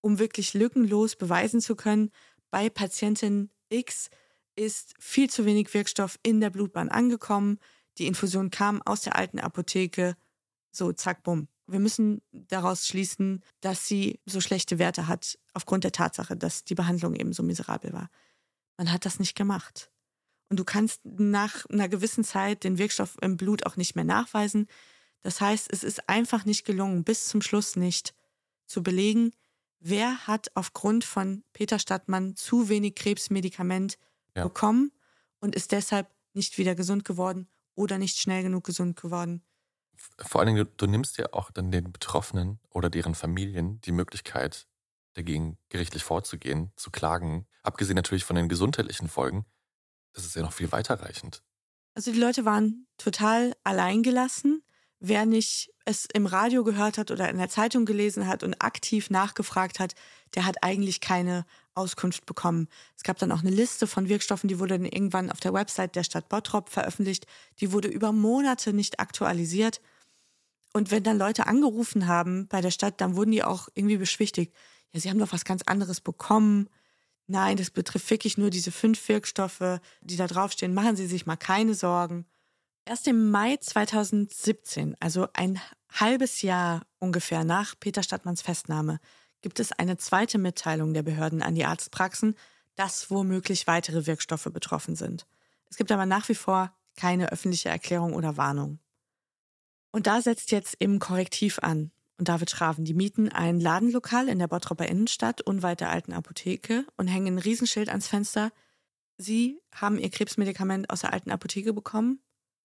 um wirklich lückenlos beweisen zu können, bei Patientin X ist viel zu wenig Wirkstoff in der Blutbahn angekommen. Die Infusion kam aus der alten Apotheke. So, zack, bumm. Wir müssen daraus schließen, dass sie so schlechte Werte hat, aufgrund der Tatsache, dass die Behandlung eben so miserabel war. Man hat das nicht gemacht. Und du kannst nach einer gewissen Zeit den Wirkstoff im Blut auch nicht mehr nachweisen. Das heißt, es ist einfach nicht gelungen, bis zum Schluss nicht zu belegen, wer hat aufgrund von Peter Stadtmann zu wenig Krebsmedikament Ja. bekommen und ist deshalb nicht wieder gesund geworden oder nicht schnell genug gesund geworden. Vor allen Dingen, du, du nimmst ja auch dann den Betroffenen oder deren Familien die Möglichkeit, dagegen gerichtlich vorzugehen, zu klagen. Abgesehen natürlich von den gesundheitlichen Folgen, das ist ja noch viel weiterreichend. Also die Leute waren total alleingelassen. Wer nicht es im Radio gehört hat oder in der Zeitung gelesen hat und aktiv nachgefragt hat, der hat eigentlich keine Auskunft bekommen. Es gab dann auch eine Liste von Wirkstoffen, die wurde dann irgendwann auf der Website der Stadt Bottrop veröffentlicht. Die wurde über Monate nicht aktualisiert. Und wenn dann Leute angerufen haben bei der Stadt, dann wurden die auch irgendwie beschwichtigt. Ja, sie haben doch was ganz anderes bekommen. Nein, das betrifft wirklich nur diese fünf Wirkstoffe, die da draufstehen. Machen Sie sich mal keine Sorgen. Erst im Mai 2017, also ein halbes Jahr ungefähr nach Peter Stadtmanns Festnahme, gibt es eine zweite Mitteilung der Behörden an die Arztpraxen, dass womöglich weitere Wirkstoffe betroffen sind. Es gibt aber nach wie vor keine öffentliche Erklärung oder Warnung. Und da setzt jetzt eben Korrektiv an. Und David Schraven, die mieten ein Ladenlokal in der Bottropper Innenstadt unweit der alten Apotheke und hängen ein Riesenschild ans Fenster. Sie haben ihr Krebsmedikament aus der alten Apotheke bekommen.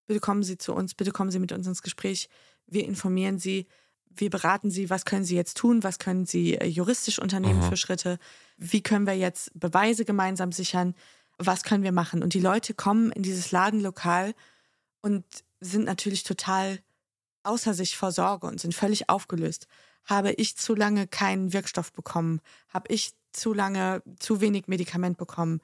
Bitte kommen Sie zu uns, bitte kommen Sie mit uns ins Gespräch. Wir informieren Sie, wir beraten Sie, was können Sie jetzt tun, was können Sie äh, juristisch unternehmen Mhm. für Schritte, wie können wir jetzt Beweise gemeinsam sichern, was können wir machen. Und die Leute kommen in dieses Ladenlokal und sind natürlich total außer sich vor Sorge und sind völlig aufgelöst. Habe ich zu lange keinen Wirkstoff bekommen? Habe ich zu lange zu wenig Medikament bekommen?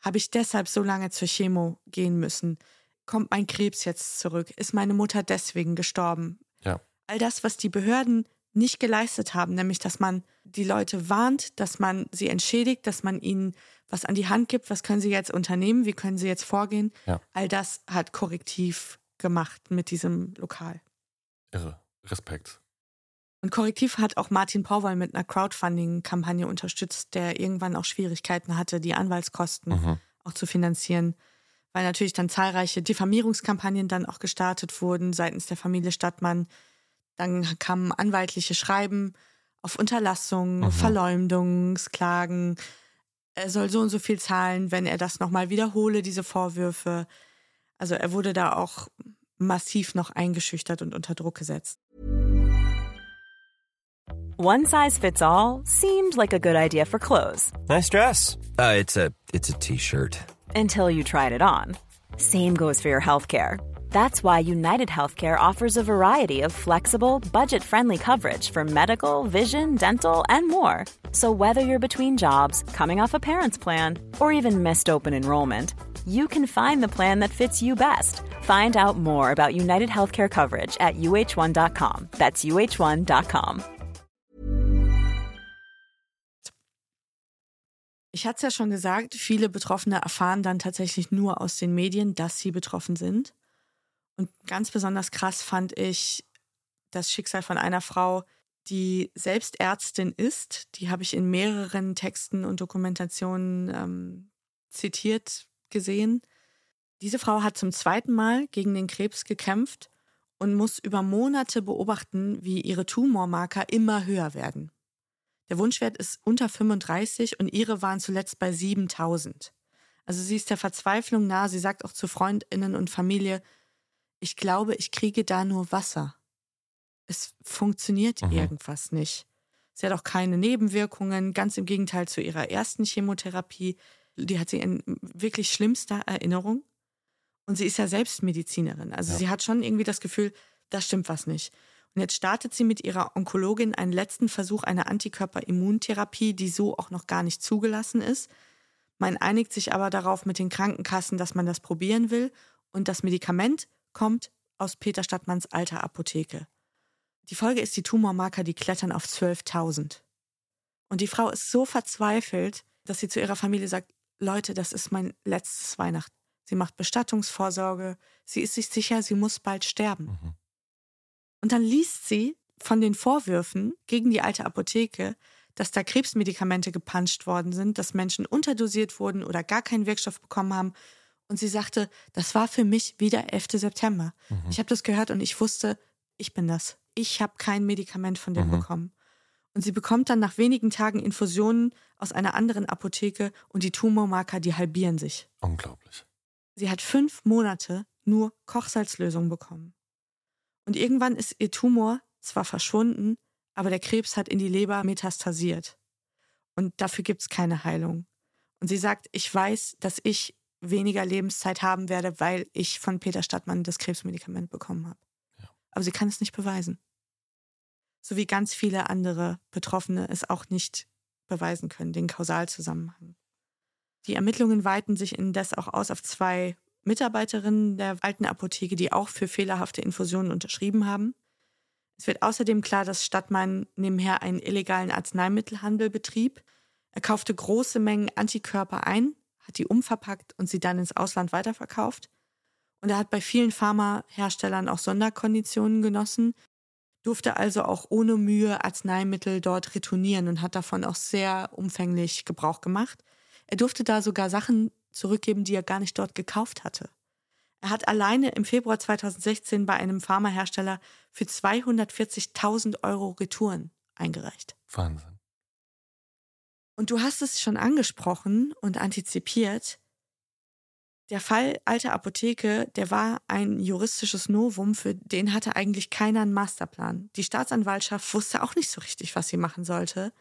Habe ich deshalb so lange zur Chemo gehen müssen? Kommt mein Krebs jetzt zurück? Ist meine Mutter deswegen gestorben? Ja. All das, was die Behörden nicht geleistet haben, nämlich dass man die Leute warnt, dass man sie entschädigt, dass man ihnen was an die Hand gibt, was können sie jetzt unternehmen, wie können sie jetzt vorgehen. Ja. All das hat Korrektiv gemacht mit diesem Lokal. Irre. Respekt. Und Korrektiv hat auch Martin Pauwal mit einer Crowdfunding-Kampagne unterstützt, der irgendwann auch Schwierigkeiten hatte, die Anwaltskosten Mhm. auch zu finanzieren, weil natürlich dann zahlreiche Diffamierungskampagnen dann auch gestartet wurden seitens der Familie Stadtmann. Dann kamen anwaltliche Schreiben auf Unterlassung, Mhm. Verleumdungsklagen. Er soll so und so viel zahlen, wenn er das nochmal wiederhole, diese Vorwürfe. Also er wurde da auch massiv noch eingeschüchtert und unter Druck gesetzt. One size fits all seemed like a good idea for clothes Nice dress. Uh, it's a it's a t-shirt. until you tried it on. Same goes for your healthcare. That's why United Healthcare offers a variety of flexible, budget friendly coverage for medical, vision, dental, and more. So, whether you're between jobs, coming off a parent's plan, or even missed open enrollment, you can find the plan that fits you best. Find out more about United Healthcare coverage at uh1.com. That's uh1.com. Ich hatte ja schon gesagt, viele Betroffene erfahren dann tatsächlich nur aus den Medien, dass sie betroffen sind. Und ganz besonders krass fand ich das Schicksal von einer Frau, die selbst Ärztin ist. Die habe ich in mehreren Texten und Dokumentationen ähm, zitiert gesehen. Diese Frau hat zum zweiten Mal gegen den Krebs gekämpft und muss über Monate beobachten, wie ihre Tumormarker immer höher werden. Der Wunschwert ist unter 35 und ihre waren zuletzt bei 7000. Also sie ist der Verzweiflung nahe. Sie sagt auch zu Freundinnen und Familie, ich glaube, ich kriege da nur Wasser. Es funktioniert Mhm. irgendwas nicht. Sie hat auch keine Nebenwirkungen, ganz im Gegenteil zu ihrer ersten Chemotherapie. Die hat sie in wirklich schlimmster Erinnerung. Und sie ist ja selbst Medizinerin. Also Ja. sie hat schon irgendwie das Gefühl, da stimmt was nicht. Und jetzt startet sie mit ihrer Onkologin einen letzten Versuch einer Antikörperimmuntherapie, die so auch noch gar nicht zugelassen ist. Man einigt sich aber darauf mit den Krankenkassen, dass man das probieren will. Und das Medikament kommt aus Peter Stadtmanns alter Apotheke. Die Folge ist, die Tumormarker, die klettern auf 12.000. Und die Frau ist so verzweifelt, dass sie zu ihrer Familie sagt, Leute, das ist mein letztes Weihnachten. Sie macht Bestattungsvorsorge. Sie ist sich sicher, sie muss bald sterben. Mhm. Und dann liest sie von den Vorwürfen gegen die alte Apotheke, dass da Krebsmedikamente gepanscht worden sind, dass Menschen unterdosiert wurden oder gar keinen Wirkstoff bekommen haben. Und sie sagte, das war für mich wie der 11. September. Mhm. Ich habe das gehört und ich wusste, ich bin das. Ich habe kein Medikament von dem Mhm. bekommen. Und sie bekommt dann nach wenigen Tagen Infusionen aus einer anderen Apotheke und die Tumormarker, die halbieren sich. Unglaublich. Sie hat fünf Monate nur Kochsalzlösung bekommen. Und irgendwann ist ihr Tumor zwar verschwunden, aber der Krebs hat in die Leber metastasiert. Und dafür gibt es keine Heilung. Und sie sagt, ich weiß, dass ich weniger Lebenszeit haben werde, weil ich von Peter Stadtmann das Krebsmedikament bekommen habe. Ja. Aber sie kann es nicht beweisen. So wie ganz viele andere Betroffene es auch nicht beweisen können, den Kausalzusammenhang. Die Ermittlungen weiten sich indes auch aus auf zwei Mitarbeiterinnen der alten Apotheke, die auch für fehlerhafte Infusionen unterschrieben haben. Es wird außerdem klar, dass Stadtmann nebenher einen illegalen Arzneimittelhandel betrieb. Er kaufte große Mengen Antikörper ein, hat die umverpackt und sie dann ins Ausland weiterverkauft. Und er hat bei vielen Pharmaherstellern auch Sonderkonditionen genossen, durfte also auch ohne Mühe Arzneimittel dort retournieren und hat davon auch sehr umfänglich Gebrauch gemacht. Er durfte da sogar Sachen zurückgeben, die er gar nicht dort gekauft hatte. Er hat alleine im Februar 2016 bei einem Pharmahersteller für 240.000 Euro Retouren eingereicht. Wahnsinn. Und du hast es schon angesprochen und antizipiert. Der Fall Alte Apotheke, der war ein juristisches Novum, für den hatte eigentlich keiner einen Masterplan. Die Staatsanwaltschaft wusste auch nicht so richtig, was sie machen sollte,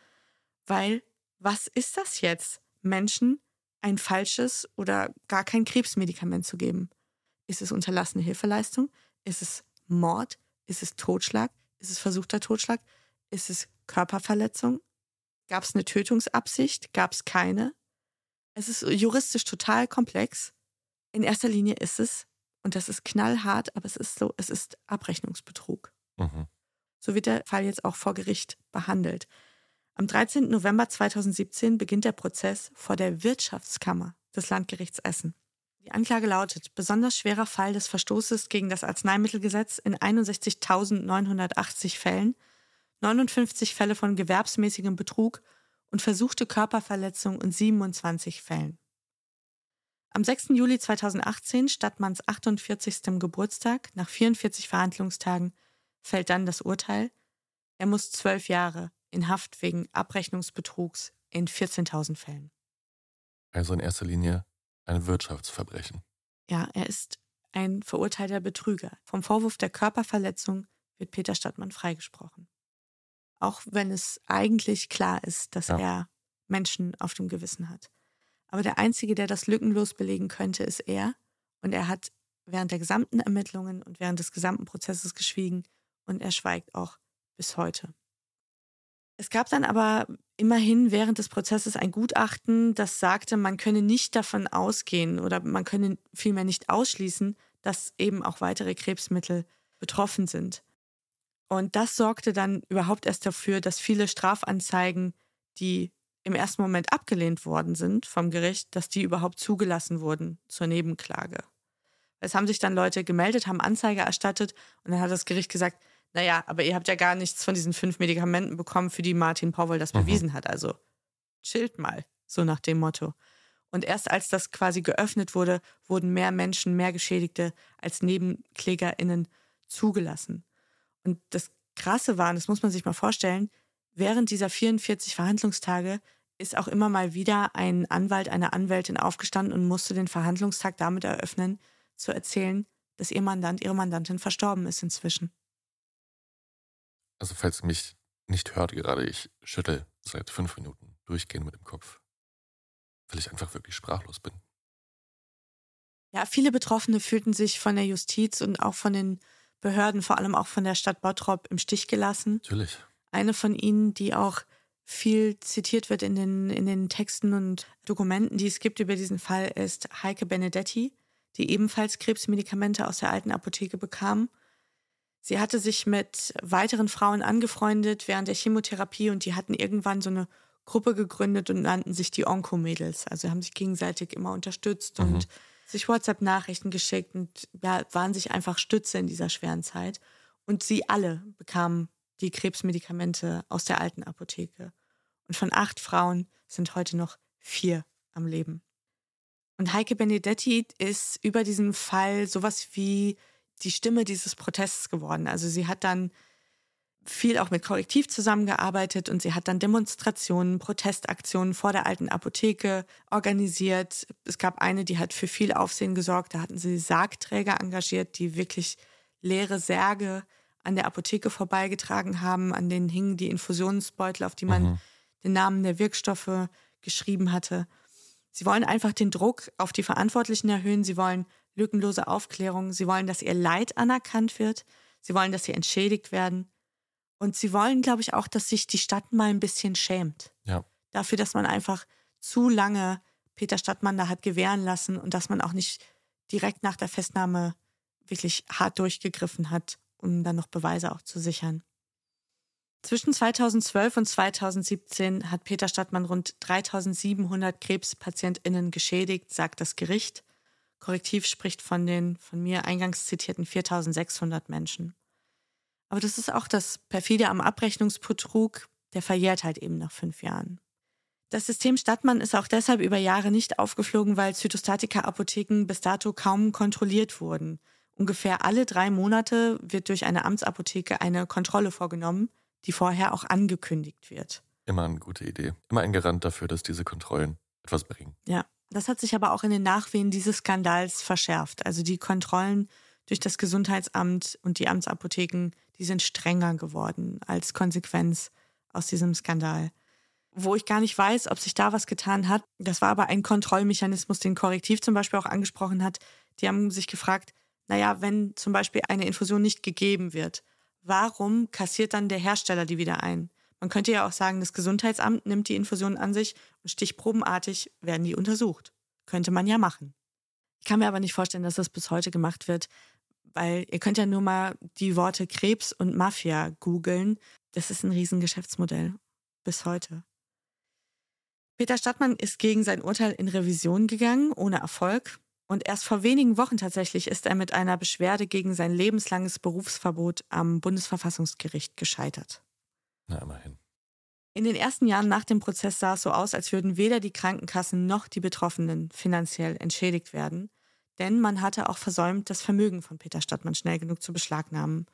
weil was ist das jetzt? Menschen ein falsches oder gar kein Krebsmedikament zu geben. Ist es unterlassene Hilfeleistung? Ist es Mord? Ist es Totschlag? Ist es versuchter Totschlag? Ist es Körperverletzung? Gab es eine Tötungsabsicht? Gab es keine? Es ist juristisch total komplex. In erster Linie ist es, und das ist knallhart, aber es ist so, es ist Abrechnungsbetrug. Mhm. So wird der Fall jetzt auch vor Gericht behandelt. Am 13. November 2017 beginnt der Prozess vor der Wirtschaftskammer des Landgerichts Essen. Die Anklage lautet besonders schwerer Fall des Verstoßes gegen das Arzneimittelgesetz in 61.980 Fällen, 59 Fälle von gewerbsmäßigem Betrug und versuchte Körperverletzung in 27 Fällen. Am 6. Juli 2018, Stadtmanns 48. Geburtstag, nach 44 Verhandlungstagen, fällt dann das Urteil. Er muss zwölf Jahre in Haft wegen Abrechnungsbetrugs in 14.000 Fällen. Also in erster Linie ein Wirtschaftsverbrechen. Ja, er ist ein verurteilter Betrüger. Vom Vorwurf der Körperverletzung wird Peter Stadtmann freigesprochen. Auch wenn es eigentlich klar ist, dass Ja. er Menschen auf dem Gewissen hat. Aber der Einzige, der das lückenlos belegen könnte, ist er. Und er hat während der gesamten Ermittlungen und während des gesamten Prozesses geschwiegen und er schweigt auch bis heute. Es gab dann aber immerhin während des Prozesses ein Gutachten, das sagte, man könne nicht davon ausgehen oder man könne vielmehr nicht ausschließen, dass eben auch weitere Krebsmittel betroffen sind. Und das sorgte dann überhaupt erst dafür, dass viele Strafanzeigen, die im ersten Moment abgelehnt worden sind vom Gericht, dass die überhaupt zugelassen wurden zur Nebenklage. Es haben sich dann Leute gemeldet, haben Anzeige erstattet und dann hat das Gericht gesagt, naja, aber ihr habt ja gar nichts von diesen fünf Medikamenten bekommen, für die Martin Powell das Mhm. bewiesen hat. Also chillt mal, so nach dem Motto. Und erst als das quasi geöffnet wurde, wurden mehr Menschen, mehr Geschädigte als NebenklägerInnen zugelassen. Und das Krasse war, und das muss man sich mal vorstellen, während dieser 44 Verhandlungstage ist auch immer mal wieder ein Anwalt, eine Anwältin aufgestanden und musste den Verhandlungstag damit eröffnen, zu erzählen, dass ihr Mandant, ihre Mandantin verstorben ist inzwischen. Also falls ihr mich nicht hört gerade, ich schüttel seit fünf Minuten durchgehend mit dem Kopf, weil ich einfach wirklich sprachlos bin. Ja, viele Betroffene fühlten sich von der Justiz und auch von den Behörden, vor allem auch von der Stadt Bottrop, im Stich gelassen. Natürlich. Eine von ihnen, die auch viel zitiert wird in den, in den Texten und Dokumenten, die es gibt über diesen Fall, ist Heike Benedetti, die ebenfalls Krebsmedikamente aus der alten Apotheke bekam. Sie hatte sich mit weiteren Frauen angefreundet während der Chemotherapie und die hatten irgendwann so eine Gruppe gegründet und nannten sich die Onko-Mädels. Also haben sich gegenseitig immer unterstützt Mhm. und sich WhatsApp-Nachrichten geschickt und ja, waren sich einfach Stütze in dieser schweren Zeit. Und sie alle bekamen die Krebsmedikamente aus der alten Apotheke. Und von acht Frauen sind heute noch vier am Leben. Und Heike Benedetti ist über diesen Fall sowas wie die Stimme dieses Protests geworden. Also sie hat dann viel auch mit Korrektiv zusammengearbeitet und sie hat dann Demonstrationen, Protestaktionen vor der alten Apotheke organisiert. Es gab eine, die hat für viel Aufsehen gesorgt. Da hatten sie Sargträger engagiert, die wirklich leere Särge an der Apotheke vorbeigetragen haben. An denen hingen die Infusionsbeutel, auf die man Mhm. den Namen der Wirkstoffe geschrieben hatte. Sie wollen einfach den Druck auf die Verantwortlichen erhöhen. Sie wollen lückenlose Aufklärung. Sie wollen, dass ihr Leid anerkannt wird. Sie wollen, dass sie entschädigt werden. Und sie wollen, glaube ich, auch, dass sich die Stadt mal ein bisschen schämt. Ja. Dafür, dass man einfach zu lange Peter Stadtmann da hat gewähren lassen und dass man auch nicht direkt nach der Festnahme wirklich hart durchgegriffen hat, um dann noch Beweise auch zu sichern. Zwischen 2012 und 2017 hat Peter Stadtmann rund 3700 KrebspatientInnen geschädigt, sagt das Gericht. Korrektiv spricht von den von mir eingangs zitierten 4600 Menschen. Aber das ist auch das perfide am Abrechnungsbetrug, der verjährt halt eben nach fünf Jahren. Das System Stadtmann ist auch deshalb über Jahre nicht aufgeflogen, weil Zytostatika-Apotheken bis dato kaum kontrolliert wurden. Ungefähr alle drei Monate wird durch eine Amtsapotheke eine Kontrolle vorgenommen, die vorher auch angekündigt wird. Immer eine gute Idee. Immer ein Garant dafür, dass diese Kontrollen etwas bringen. Ja, das hat sich aber auch in den Nachwehen dieses Skandals verschärft. Also die Kontrollen durch das Gesundheitsamt und die Amtsapotheken, die sind strenger geworden als Konsequenz aus diesem Skandal. Wo ich gar nicht weiß, ob sich da was getan hat. Das war aber ein Kontrollmechanismus, den Korrektiv zum Beispiel auch angesprochen hat. Die haben sich gefragt, naja, wenn zum Beispiel eine Infusion nicht gegeben wird, warum kassiert dann der Hersteller die wieder ein? Man könnte ja auch sagen, das Gesundheitsamt nimmt die Infusion an sich und stichprobenartig werden die untersucht. Könnte man ja machen. Ich kann mir aber nicht vorstellen, dass das bis heute gemacht wird, weil ihr könnt ja nur mal die Worte Krebs und Mafia googeln. Das ist ein Riesengeschäftsmodell. Bis heute. Peter Stadtmann ist gegen sein Urteil in Revision gegangen, ohne Erfolg. Und erst vor wenigen Wochen tatsächlich ist er mit einer Beschwerde gegen sein lebenslanges Berufsverbot am Bundesverfassungsgericht gescheitert. Na, immerhin. In den ersten Jahren nach dem Prozess sah es so aus, als würden weder die Krankenkassen noch die Betroffenen finanziell entschädigt werden, denn man hatte auch versäumt, das Vermögen von Peter Stadtmann schnell genug zu beschlagnahmen.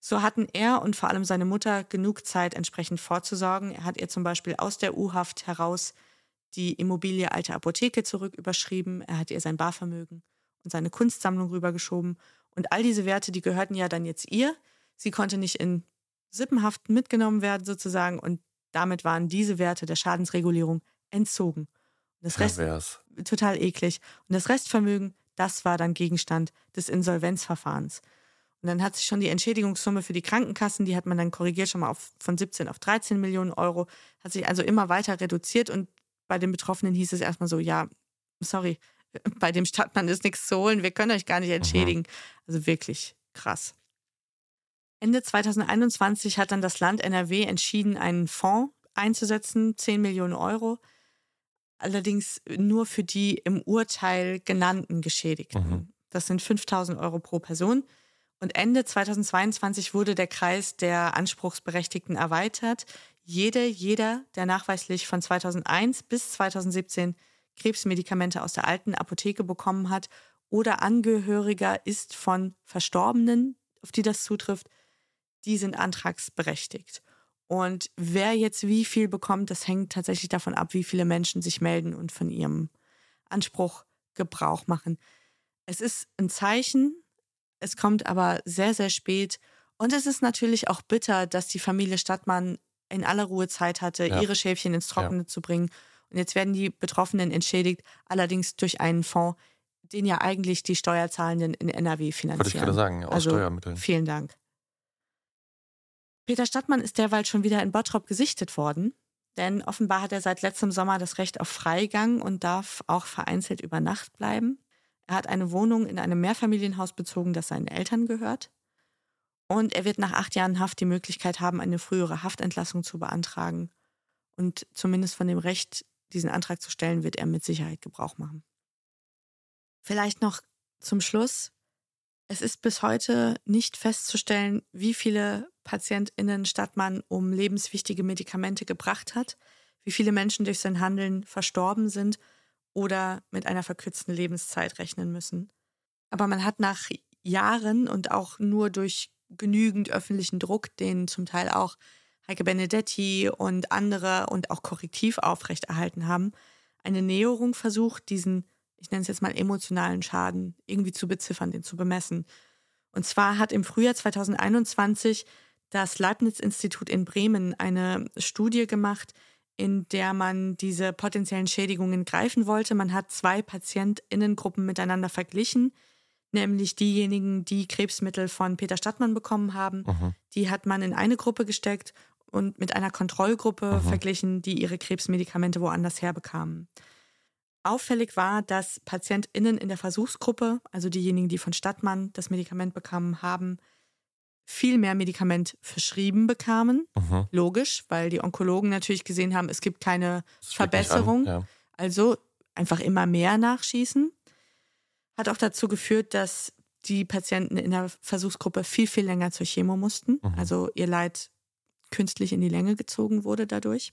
So hatten er und vor allem seine Mutter genug Zeit, entsprechend vorzusorgen. Er hat ihr zum Beispiel aus der U-Haft heraus die Immobilie Alte Apotheke zurück überschrieben. Er hat ihr sein Barvermögen und seine Kunstsammlung rübergeschoben. Und all diese Werte, die gehörten ja dann jetzt ihr. Sie konnte nicht in Sippenhaft mitgenommen werden sozusagen und damit waren diese Werte der Schadensregulierung entzogen. Das Rest total eklig. Und das Restvermögen, das war dann Gegenstand des Insolvenzverfahrens. Und dann hat sich schon die Entschädigungssumme für die Krankenkassen, die hat man dann korrigiert schon mal auf, von 17 auf 13 Millionen Euro, hat sich also immer weiter reduziert und bei den Betroffenen hieß es erstmal so, ja, sorry, bei dem Stadtmann ist nichts zu holen, wir können euch gar nicht entschädigen. Also wirklich krass. Ende 2021 hat dann das Land NRW entschieden, einen Fonds einzusetzen, 10 Millionen Euro. Allerdings nur für die im Urteil genannten Geschädigten. Mhm. Das sind 5000 Euro pro Person. Und Ende 2022 wurde der Kreis der Anspruchsberechtigten erweitert. Jede, jeder, der nachweislich von 2001 bis 2017 Krebsmedikamente aus der alten Apotheke bekommen hat oder Angehöriger ist von Verstorbenen, auf die das zutrifft, die sind antragsberechtigt. Und wer jetzt wie viel bekommt, das hängt tatsächlich davon ab, wie viele Menschen sich melden und von ihrem Anspruch Gebrauch machen. Es ist ein Zeichen, es kommt aber sehr, sehr spät. Und es ist natürlich auch bitter, dass die Familie Stadtmann in aller Ruhe Zeit hatte, Ja. ihre Schäfchen ins Trockene zu bringen. Und jetzt werden die Betroffenen entschädigt, allerdings durch einen Fonds, den ja eigentlich die Steuerzahlenden in NRW finanzieren. Wollte ich gerade sagen, aus also, Steuermitteln. Vielen Dank. Peter Stadtmann ist derweil schon wieder in Bottrop gesichtet worden, denn offenbar hat er seit letztem Sommer das Recht auf Freigang und darf auch vereinzelt über Nacht bleiben. Er hat eine Wohnung in einem Mehrfamilienhaus bezogen, das seinen Eltern gehört. Und er wird nach acht Jahren Haft die Möglichkeit haben, eine frühere Haftentlassung zu beantragen. Und zumindest von dem Recht, diesen Antrag zu stellen, wird er mit Sicherheit Gebrauch machen. Vielleicht noch zum Schluss. Es ist bis heute nicht festzustellen, wie viele PatientInnen Stadtmann um lebenswichtige Medikamente gebracht hat, wie viele Menschen durch sein Handeln verstorben sind oder mit einer verkürzten Lebenszeit rechnen müssen. Aber man hat nach Jahren und auch nur durch genügend öffentlichen Druck, den zum Teil auch Heike Benedetti und andere und auch Korrektiv aufrechterhalten haben, eine Näherung versucht, diesen, ich nenne es jetzt mal emotionalen Schaden irgendwie zu beziffern, den zu bemessen. Und zwar hat im Frühjahr 2021 das Leibniz-Institut in Bremen eine Studie gemacht, in der man diese potenziellen Schädigungen greifen wollte. Man hat zwei PatientInnengruppen miteinander verglichen, nämlich diejenigen, die Krebsmittel von Peter Stadtmann bekommen haben. Mhm. Die hat man in eine Gruppe gesteckt und mit einer Kontrollgruppe Mhm. verglichen, die ihre Krebsmedikamente woanders herbekamen. Auffällig war, dass PatientInnen in der Versuchsgruppe, also diejenigen, die von Stadtmann das Medikament bekamen haben, viel mehr Medikament verschrieben bekamen. Mhm. Logisch, weil die Onkologen natürlich gesehen haben, es gibt keine Verbesserung. An. Ja. Also einfach immer mehr nachschießen. Hat auch dazu geführt, dass die Patienten in der Versuchsgruppe viel, viel länger zur Chemo mussten. Mhm. Also ihr Leid künstlich in die Länge gezogen wurde dadurch.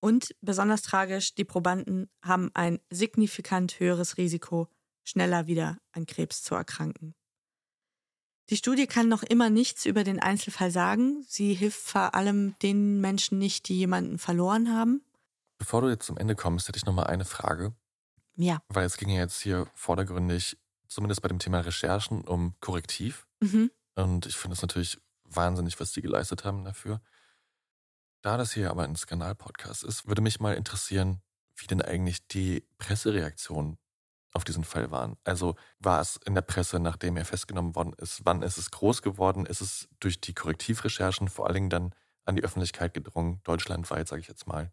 Und besonders tragisch, die Probanden haben ein signifikant höheres Risiko, schneller wieder an Krebs zu erkranken. Die Studie kann noch immer nichts über den Einzelfall sagen. Sie hilft vor allem den Menschen nicht, die jemanden verloren haben. Bevor du jetzt zum Ende kommst, hätte ich noch mal eine Frage. Ja. Weil es ging ja jetzt hier vordergründig, zumindest bei dem Thema Recherchen, um Korrektiv. Mhm. Und ich finde es natürlich wahnsinnig, was die geleistet haben dafür. Da das hier aber ein Skandal-Podcast ist, würde mich mal interessieren, wie denn eigentlich die Pressereaktionen auf diesen Fall waren. Also war es in der Presse, nachdem er festgenommen worden ist, wann ist es groß geworden? Ist es durch die Korrektivrecherchen vor allen Dingen dann an die Öffentlichkeit gedrungen, deutschlandweit, sage ich jetzt mal?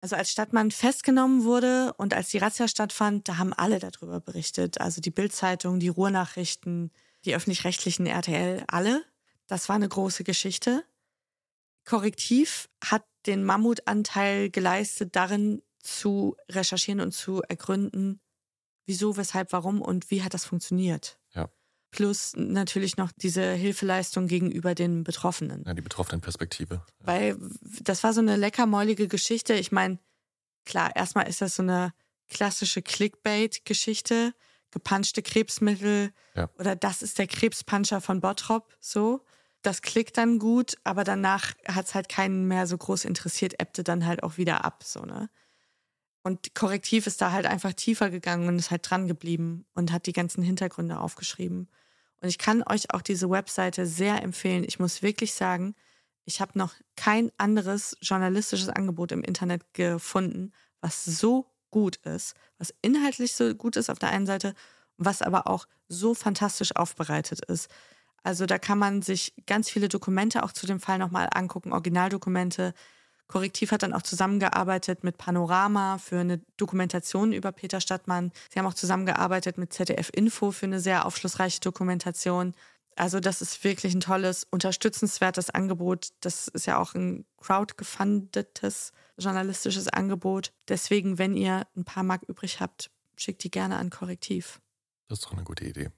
Also als Stadtmann festgenommen wurde und als die Razzia stattfand, da haben alle darüber berichtet. Also die Bildzeitung, die Ruhrnachrichten, die öffentlich-rechtlichen RTL, alle. Das war eine große Geschichte. Korrektiv hat den Mammutanteil geleistet, darin zu recherchieren und zu ergründen, wieso, weshalb, warum und wie hat das funktioniert. Ja. Plus natürlich noch diese Hilfeleistung gegenüber den Betroffenen. Ja, die betroffenen Perspektive. Ja. Weil das war so eine leckermäulige Geschichte. Ich meine, klar, erstmal ist das so eine klassische Clickbait-Geschichte, gepanschte Krebsmittel Ja. oder das ist der Krebspanscher von Bottrop, so. Das klickt dann gut, aber danach hat es halt keinen mehr so groß interessiert, ebbte dann halt auch wieder ab, so, ne? Und Korrektiv ist da halt einfach tiefer gegangen und ist halt dran geblieben und hat die ganzen Hintergründe aufgeschrieben. Und ich kann euch auch diese Webseite sehr empfehlen. Ich muss wirklich sagen, ich habe noch kein anderes journalistisches Angebot im Internet gefunden, was so gut ist, was inhaltlich so gut ist auf der einen Seite, was aber auch so fantastisch aufbereitet ist. Also da kann man sich ganz viele Dokumente auch zu dem Fall nochmal angucken, Originaldokumente. Korrektiv hat dann auch zusammengearbeitet mit Panorama für eine Dokumentation über Peter Stadtmann. Sie haben auch zusammengearbeitet mit ZDF Info für eine sehr aufschlussreiche Dokumentation. Also das ist wirklich ein tolles, unterstützenswertes Angebot. Das ist ja auch ein crowdgefundetes journalistisches Angebot. Deswegen, wenn ihr ein paar Mark übrig habt, schickt die gerne an Korrektiv. Das ist doch eine gute Idee.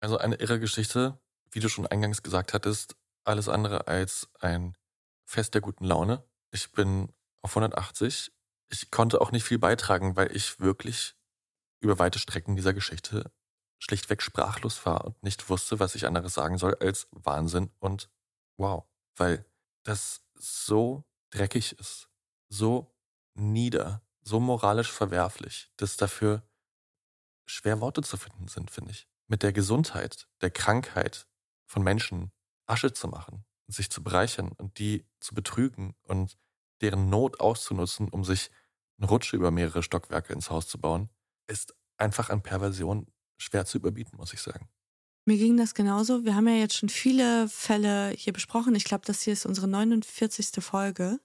Also eine irre Geschichte, wie du schon eingangs gesagt hattest, alles andere als ein Fest der guten Laune. Ich bin auf 180. Ich konnte auch nicht viel beitragen, weil ich wirklich über weite Strecken dieser Geschichte schlichtweg sprachlos war und nicht wusste, was ich anderes sagen soll als Wahnsinn und wow. Weil das so dreckig ist, so nieder, so moralisch verwerflich, dass dafür schwer Worte zu finden sind, finde ich. Mit der Gesundheit, der Krankheit von Menschen Asche zu machen, sich zu bereichern und die zu betrügen und deren Not auszunutzen, um sich eine Rutsche über mehrere Stockwerke ins Haus zu bauen, ist einfach an Perversion schwer zu überbieten, muss ich sagen. Mir ging das genauso. Wir haben ja jetzt schon viele Fälle hier besprochen. Ich glaube, das hier ist unsere 49. Folge.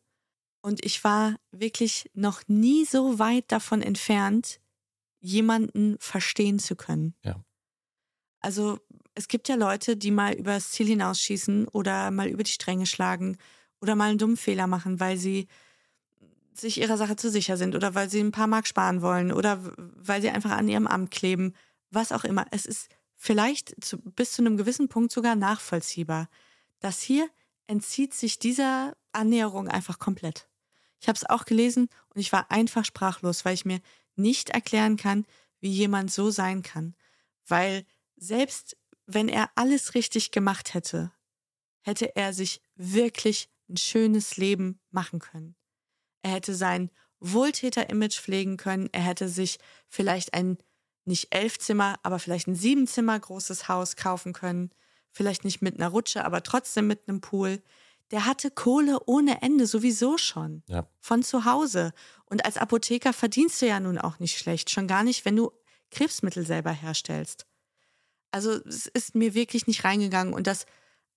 Und ich war wirklich noch nie so weit davon entfernt, jemanden verstehen zu können. Ja. Also es gibt ja Leute, die mal übers Ziel hinausschießen oder mal über die Stränge schlagen oder mal einen dummen Fehler machen, weil sie sich ihrer Sache zu sicher sind oder weil sie ein paar Mark sparen wollen oder weil sie einfach an ihrem Amt kleben, was auch immer. Es ist vielleicht zu, bis zu einem gewissen Punkt sogar nachvollziehbar. Das hier entzieht sich dieser Annäherung einfach komplett. Ich habe es auch gelesen und ich war einfach sprachlos, weil ich mir nicht erklären kann, wie jemand so sein kann. Weil selbst wenn er alles richtig gemacht hätte, hätte er sich wirklich ein schönes Leben machen können. Er hätte sein Wohltäter-Image pflegen können. Er hätte sich vielleicht ein nicht elf Zimmer, aber vielleicht ein sieben Zimmer großes Haus kaufen können. Vielleicht nicht mit einer Rutsche, aber trotzdem mit einem Pool. Der hatte Kohle ohne Ende sowieso schon. Ja. Von zu Hause. Und als Apotheker verdienst du ja nun auch nicht schlecht. Schon gar nicht, wenn du Krebsmittel selber herstellst. Also es ist mir wirklich nicht reingegangen. Und das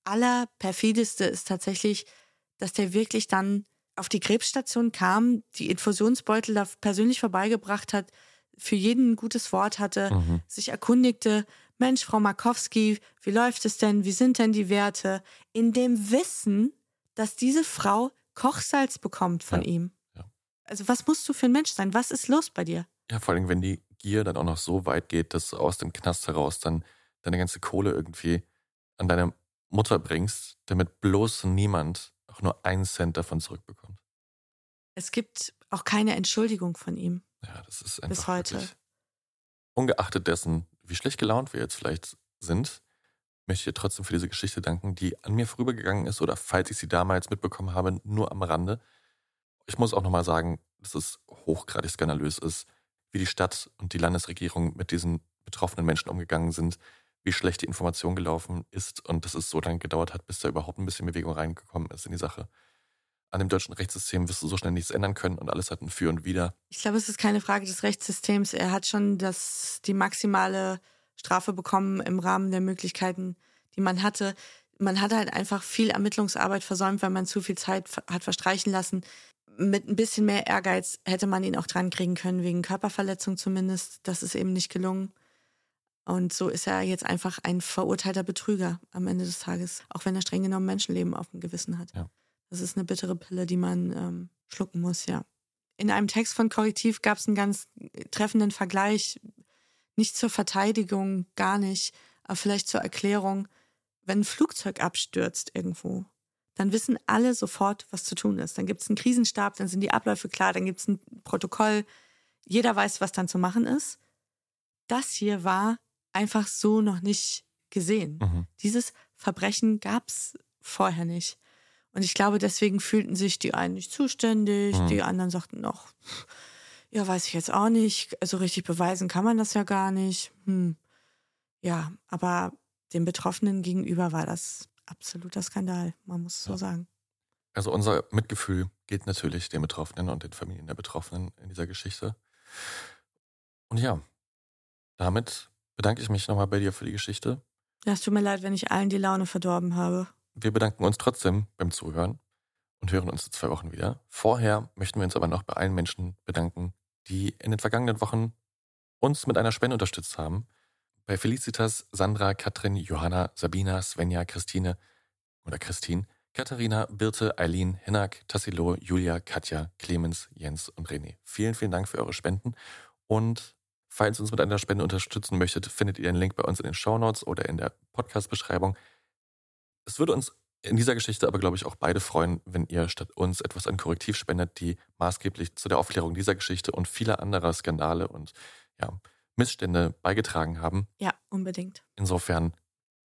Allerperfideste ist tatsächlich, dass der wirklich dann auf die Krebsstation kam, die Infusionsbeutel da persönlich vorbeigebracht hat, für jeden ein gutes Wort hatte, Mhm. sich erkundigte, Mensch, Frau Markowski, wie läuft es denn? Wie sind denn die Werte? In dem Wissen, dass diese Frau Kochsalz bekommt von Ja, ihm. ja. Also was musst du für ein Mensch sein? Was ist los bei dir? Ja, vor allem, wenn die Gier dann auch noch so weit geht, dass aus dem Knast heraus dann deine ganze Kohle irgendwie an deine Mutter bringst, damit bloß niemand auch nur einen Cent davon zurückbekommt. Es gibt auch keine Entschuldigung von ihm. Ja, das ist einfach Bis heute. Ungeachtet dessen, wie schlecht gelaunt wir jetzt vielleicht sind, möchte ich dir trotzdem für diese Geschichte danken, die an mir vorübergegangen ist oder falls ich sie damals mitbekommen habe, nur am Rande. Ich muss auch nochmal sagen, dass es hochgradig skandalös ist, wie die Stadt und die Landesregierung mit diesen betroffenen Menschen umgegangen sind, wie schlecht die Information gelaufen ist und dass es so lange gedauert hat, bis da überhaupt ein bisschen Bewegung reingekommen ist in die Sache. An dem deutschen Rechtssystem wirst du so schnell nichts ändern können und alles hat ein Für und Wider. Ich glaube, es ist keine Frage des Rechtssystems. Er hat schon das, die maximale Strafe bekommen im Rahmen der Möglichkeiten, die man hatte. Man hat halt einfach viel Ermittlungsarbeit versäumt, weil man zu viel Zeit hat verstreichen lassen. Mit ein bisschen mehr Ehrgeiz hätte man ihn auch dran kriegen können, wegen Körperverletzung zumindest. Das ist eben nicht gelungen. Und so ist er jetzt einfach ein verurteilter Betrüger am Ende des Tages, auch wenn er streng genommen Menschenleben auf dem Gewissen hat. Ja. Das ist eine bittere Pille, die man ähm, schlucken muss, ja. In einem Text von Korrektiv gab es einen ganz treffenden Vergleich, nicht zur Verteidigung, gar nicht, aber vielleicht zur Erklärung. Wenn ein Flugzeug abstürzt irgendwo, dann wissen alle sofort, was zu tun ist. Dann gibt es einen Krisenstab, dann sind die Abläufe klar, dann gibt es ein Protokoll. Jeder weiß, was dann zu machen ist. Das hier war einfach so noch nicht gesehen. Mhm. Dieses Verbrechen gab es vorher nicht. Und ich glaube, deswegen fühlten sich die einen nicht zuständig, Mhm. die anderen sagten noch, ja, weiß ich jetzt auch nicht. So richtig beweisen kann man das ja gar nicht. Hm. Ja, aber den Betroffenen gegenüber war das absoluter Skandal, man muss es so Ja. sagen. Also unser Mitgefühl geht natürlich den Betroffenen und den Familien der Betroffenen in dieser Geschichte. Und ja, damit bedanke ich mich nochmal bei dir für die Geschichte. Ja, es tut mir leid, wenn ich allen die Laune verdorben habe. Wir bedanken uns trotzdem beim Zuhören und hören uns in zwei Wochen wieder. Vorher möchten wir uns aber noch bei allen Menschen bedanken, die in den vergangenen Wochen uns mit einer Spende unterstützt haben. Bei Felicitas, Sandra, Katrin, Johanna, Sabina, Svenja, Christine oder Christine, Katharina, Birte, Eileen, Hinak, Tassilo, Julia, Katja, Clemens, Jens und René. Vielen, vielen Dank für eure Spenden. Und falls ihr uns mit einer Spende unterstützen möchtet, findet ihr den Link bei uns in den Shownotes oder in der Podcast-Beschreibung. Es würde uns in dieser Geschichte aber, glaube ich, auch beide freuen, wenn ihr statt uns etwas an Korrektiv spendet, die maßgeblich zu der Aufklärung dieser Geschichte und vieler anderer Skandale und ja, Missstände beigetragen haben. Ja, unbedingt. Insofern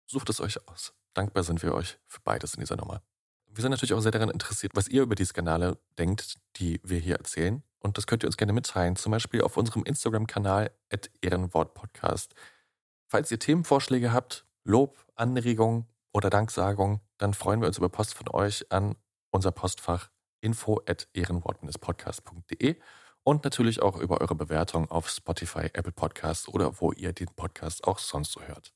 sucht es euch aus. Dankbar sind wir euch für beides in dieser Nummer. Wir sind natürlich auch sehr daran interessiert, was ihr über die Skandale denkt, die wir hier erzählen. Und das könnt ihr uns gerne mitteilen, zum Beispiel auf unserem Instagram-Kanal ehrenwortpodcast. Falls ihr Themenvorschläge habt, Lob, Anregungen oder Danksagungen, dann freuen wir uns über Post von euch an unser Postfach info at ehrenwort-podcast.de und natürlich auch über eure Bewertung auf Spotify, Apple Podcasts oder wo ihr den Podcast auch sonst so hört.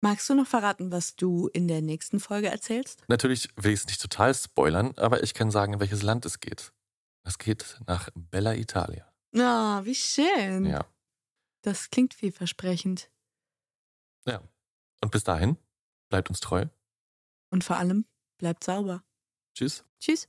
Magst du noch verraten, was du in der nächsten Folge erzählst? Natürlich will ich es nicht total spoilern, aber ich kann sagen, in welches Land es geht. Es geht nach Bella Italia. Ah, wie schön. Ja. Das klingt vielversprechend. Ja. Und bis dahin, bleibt uns treu. Und vor allem, bleibt sauber. Tschüss. Tschüss.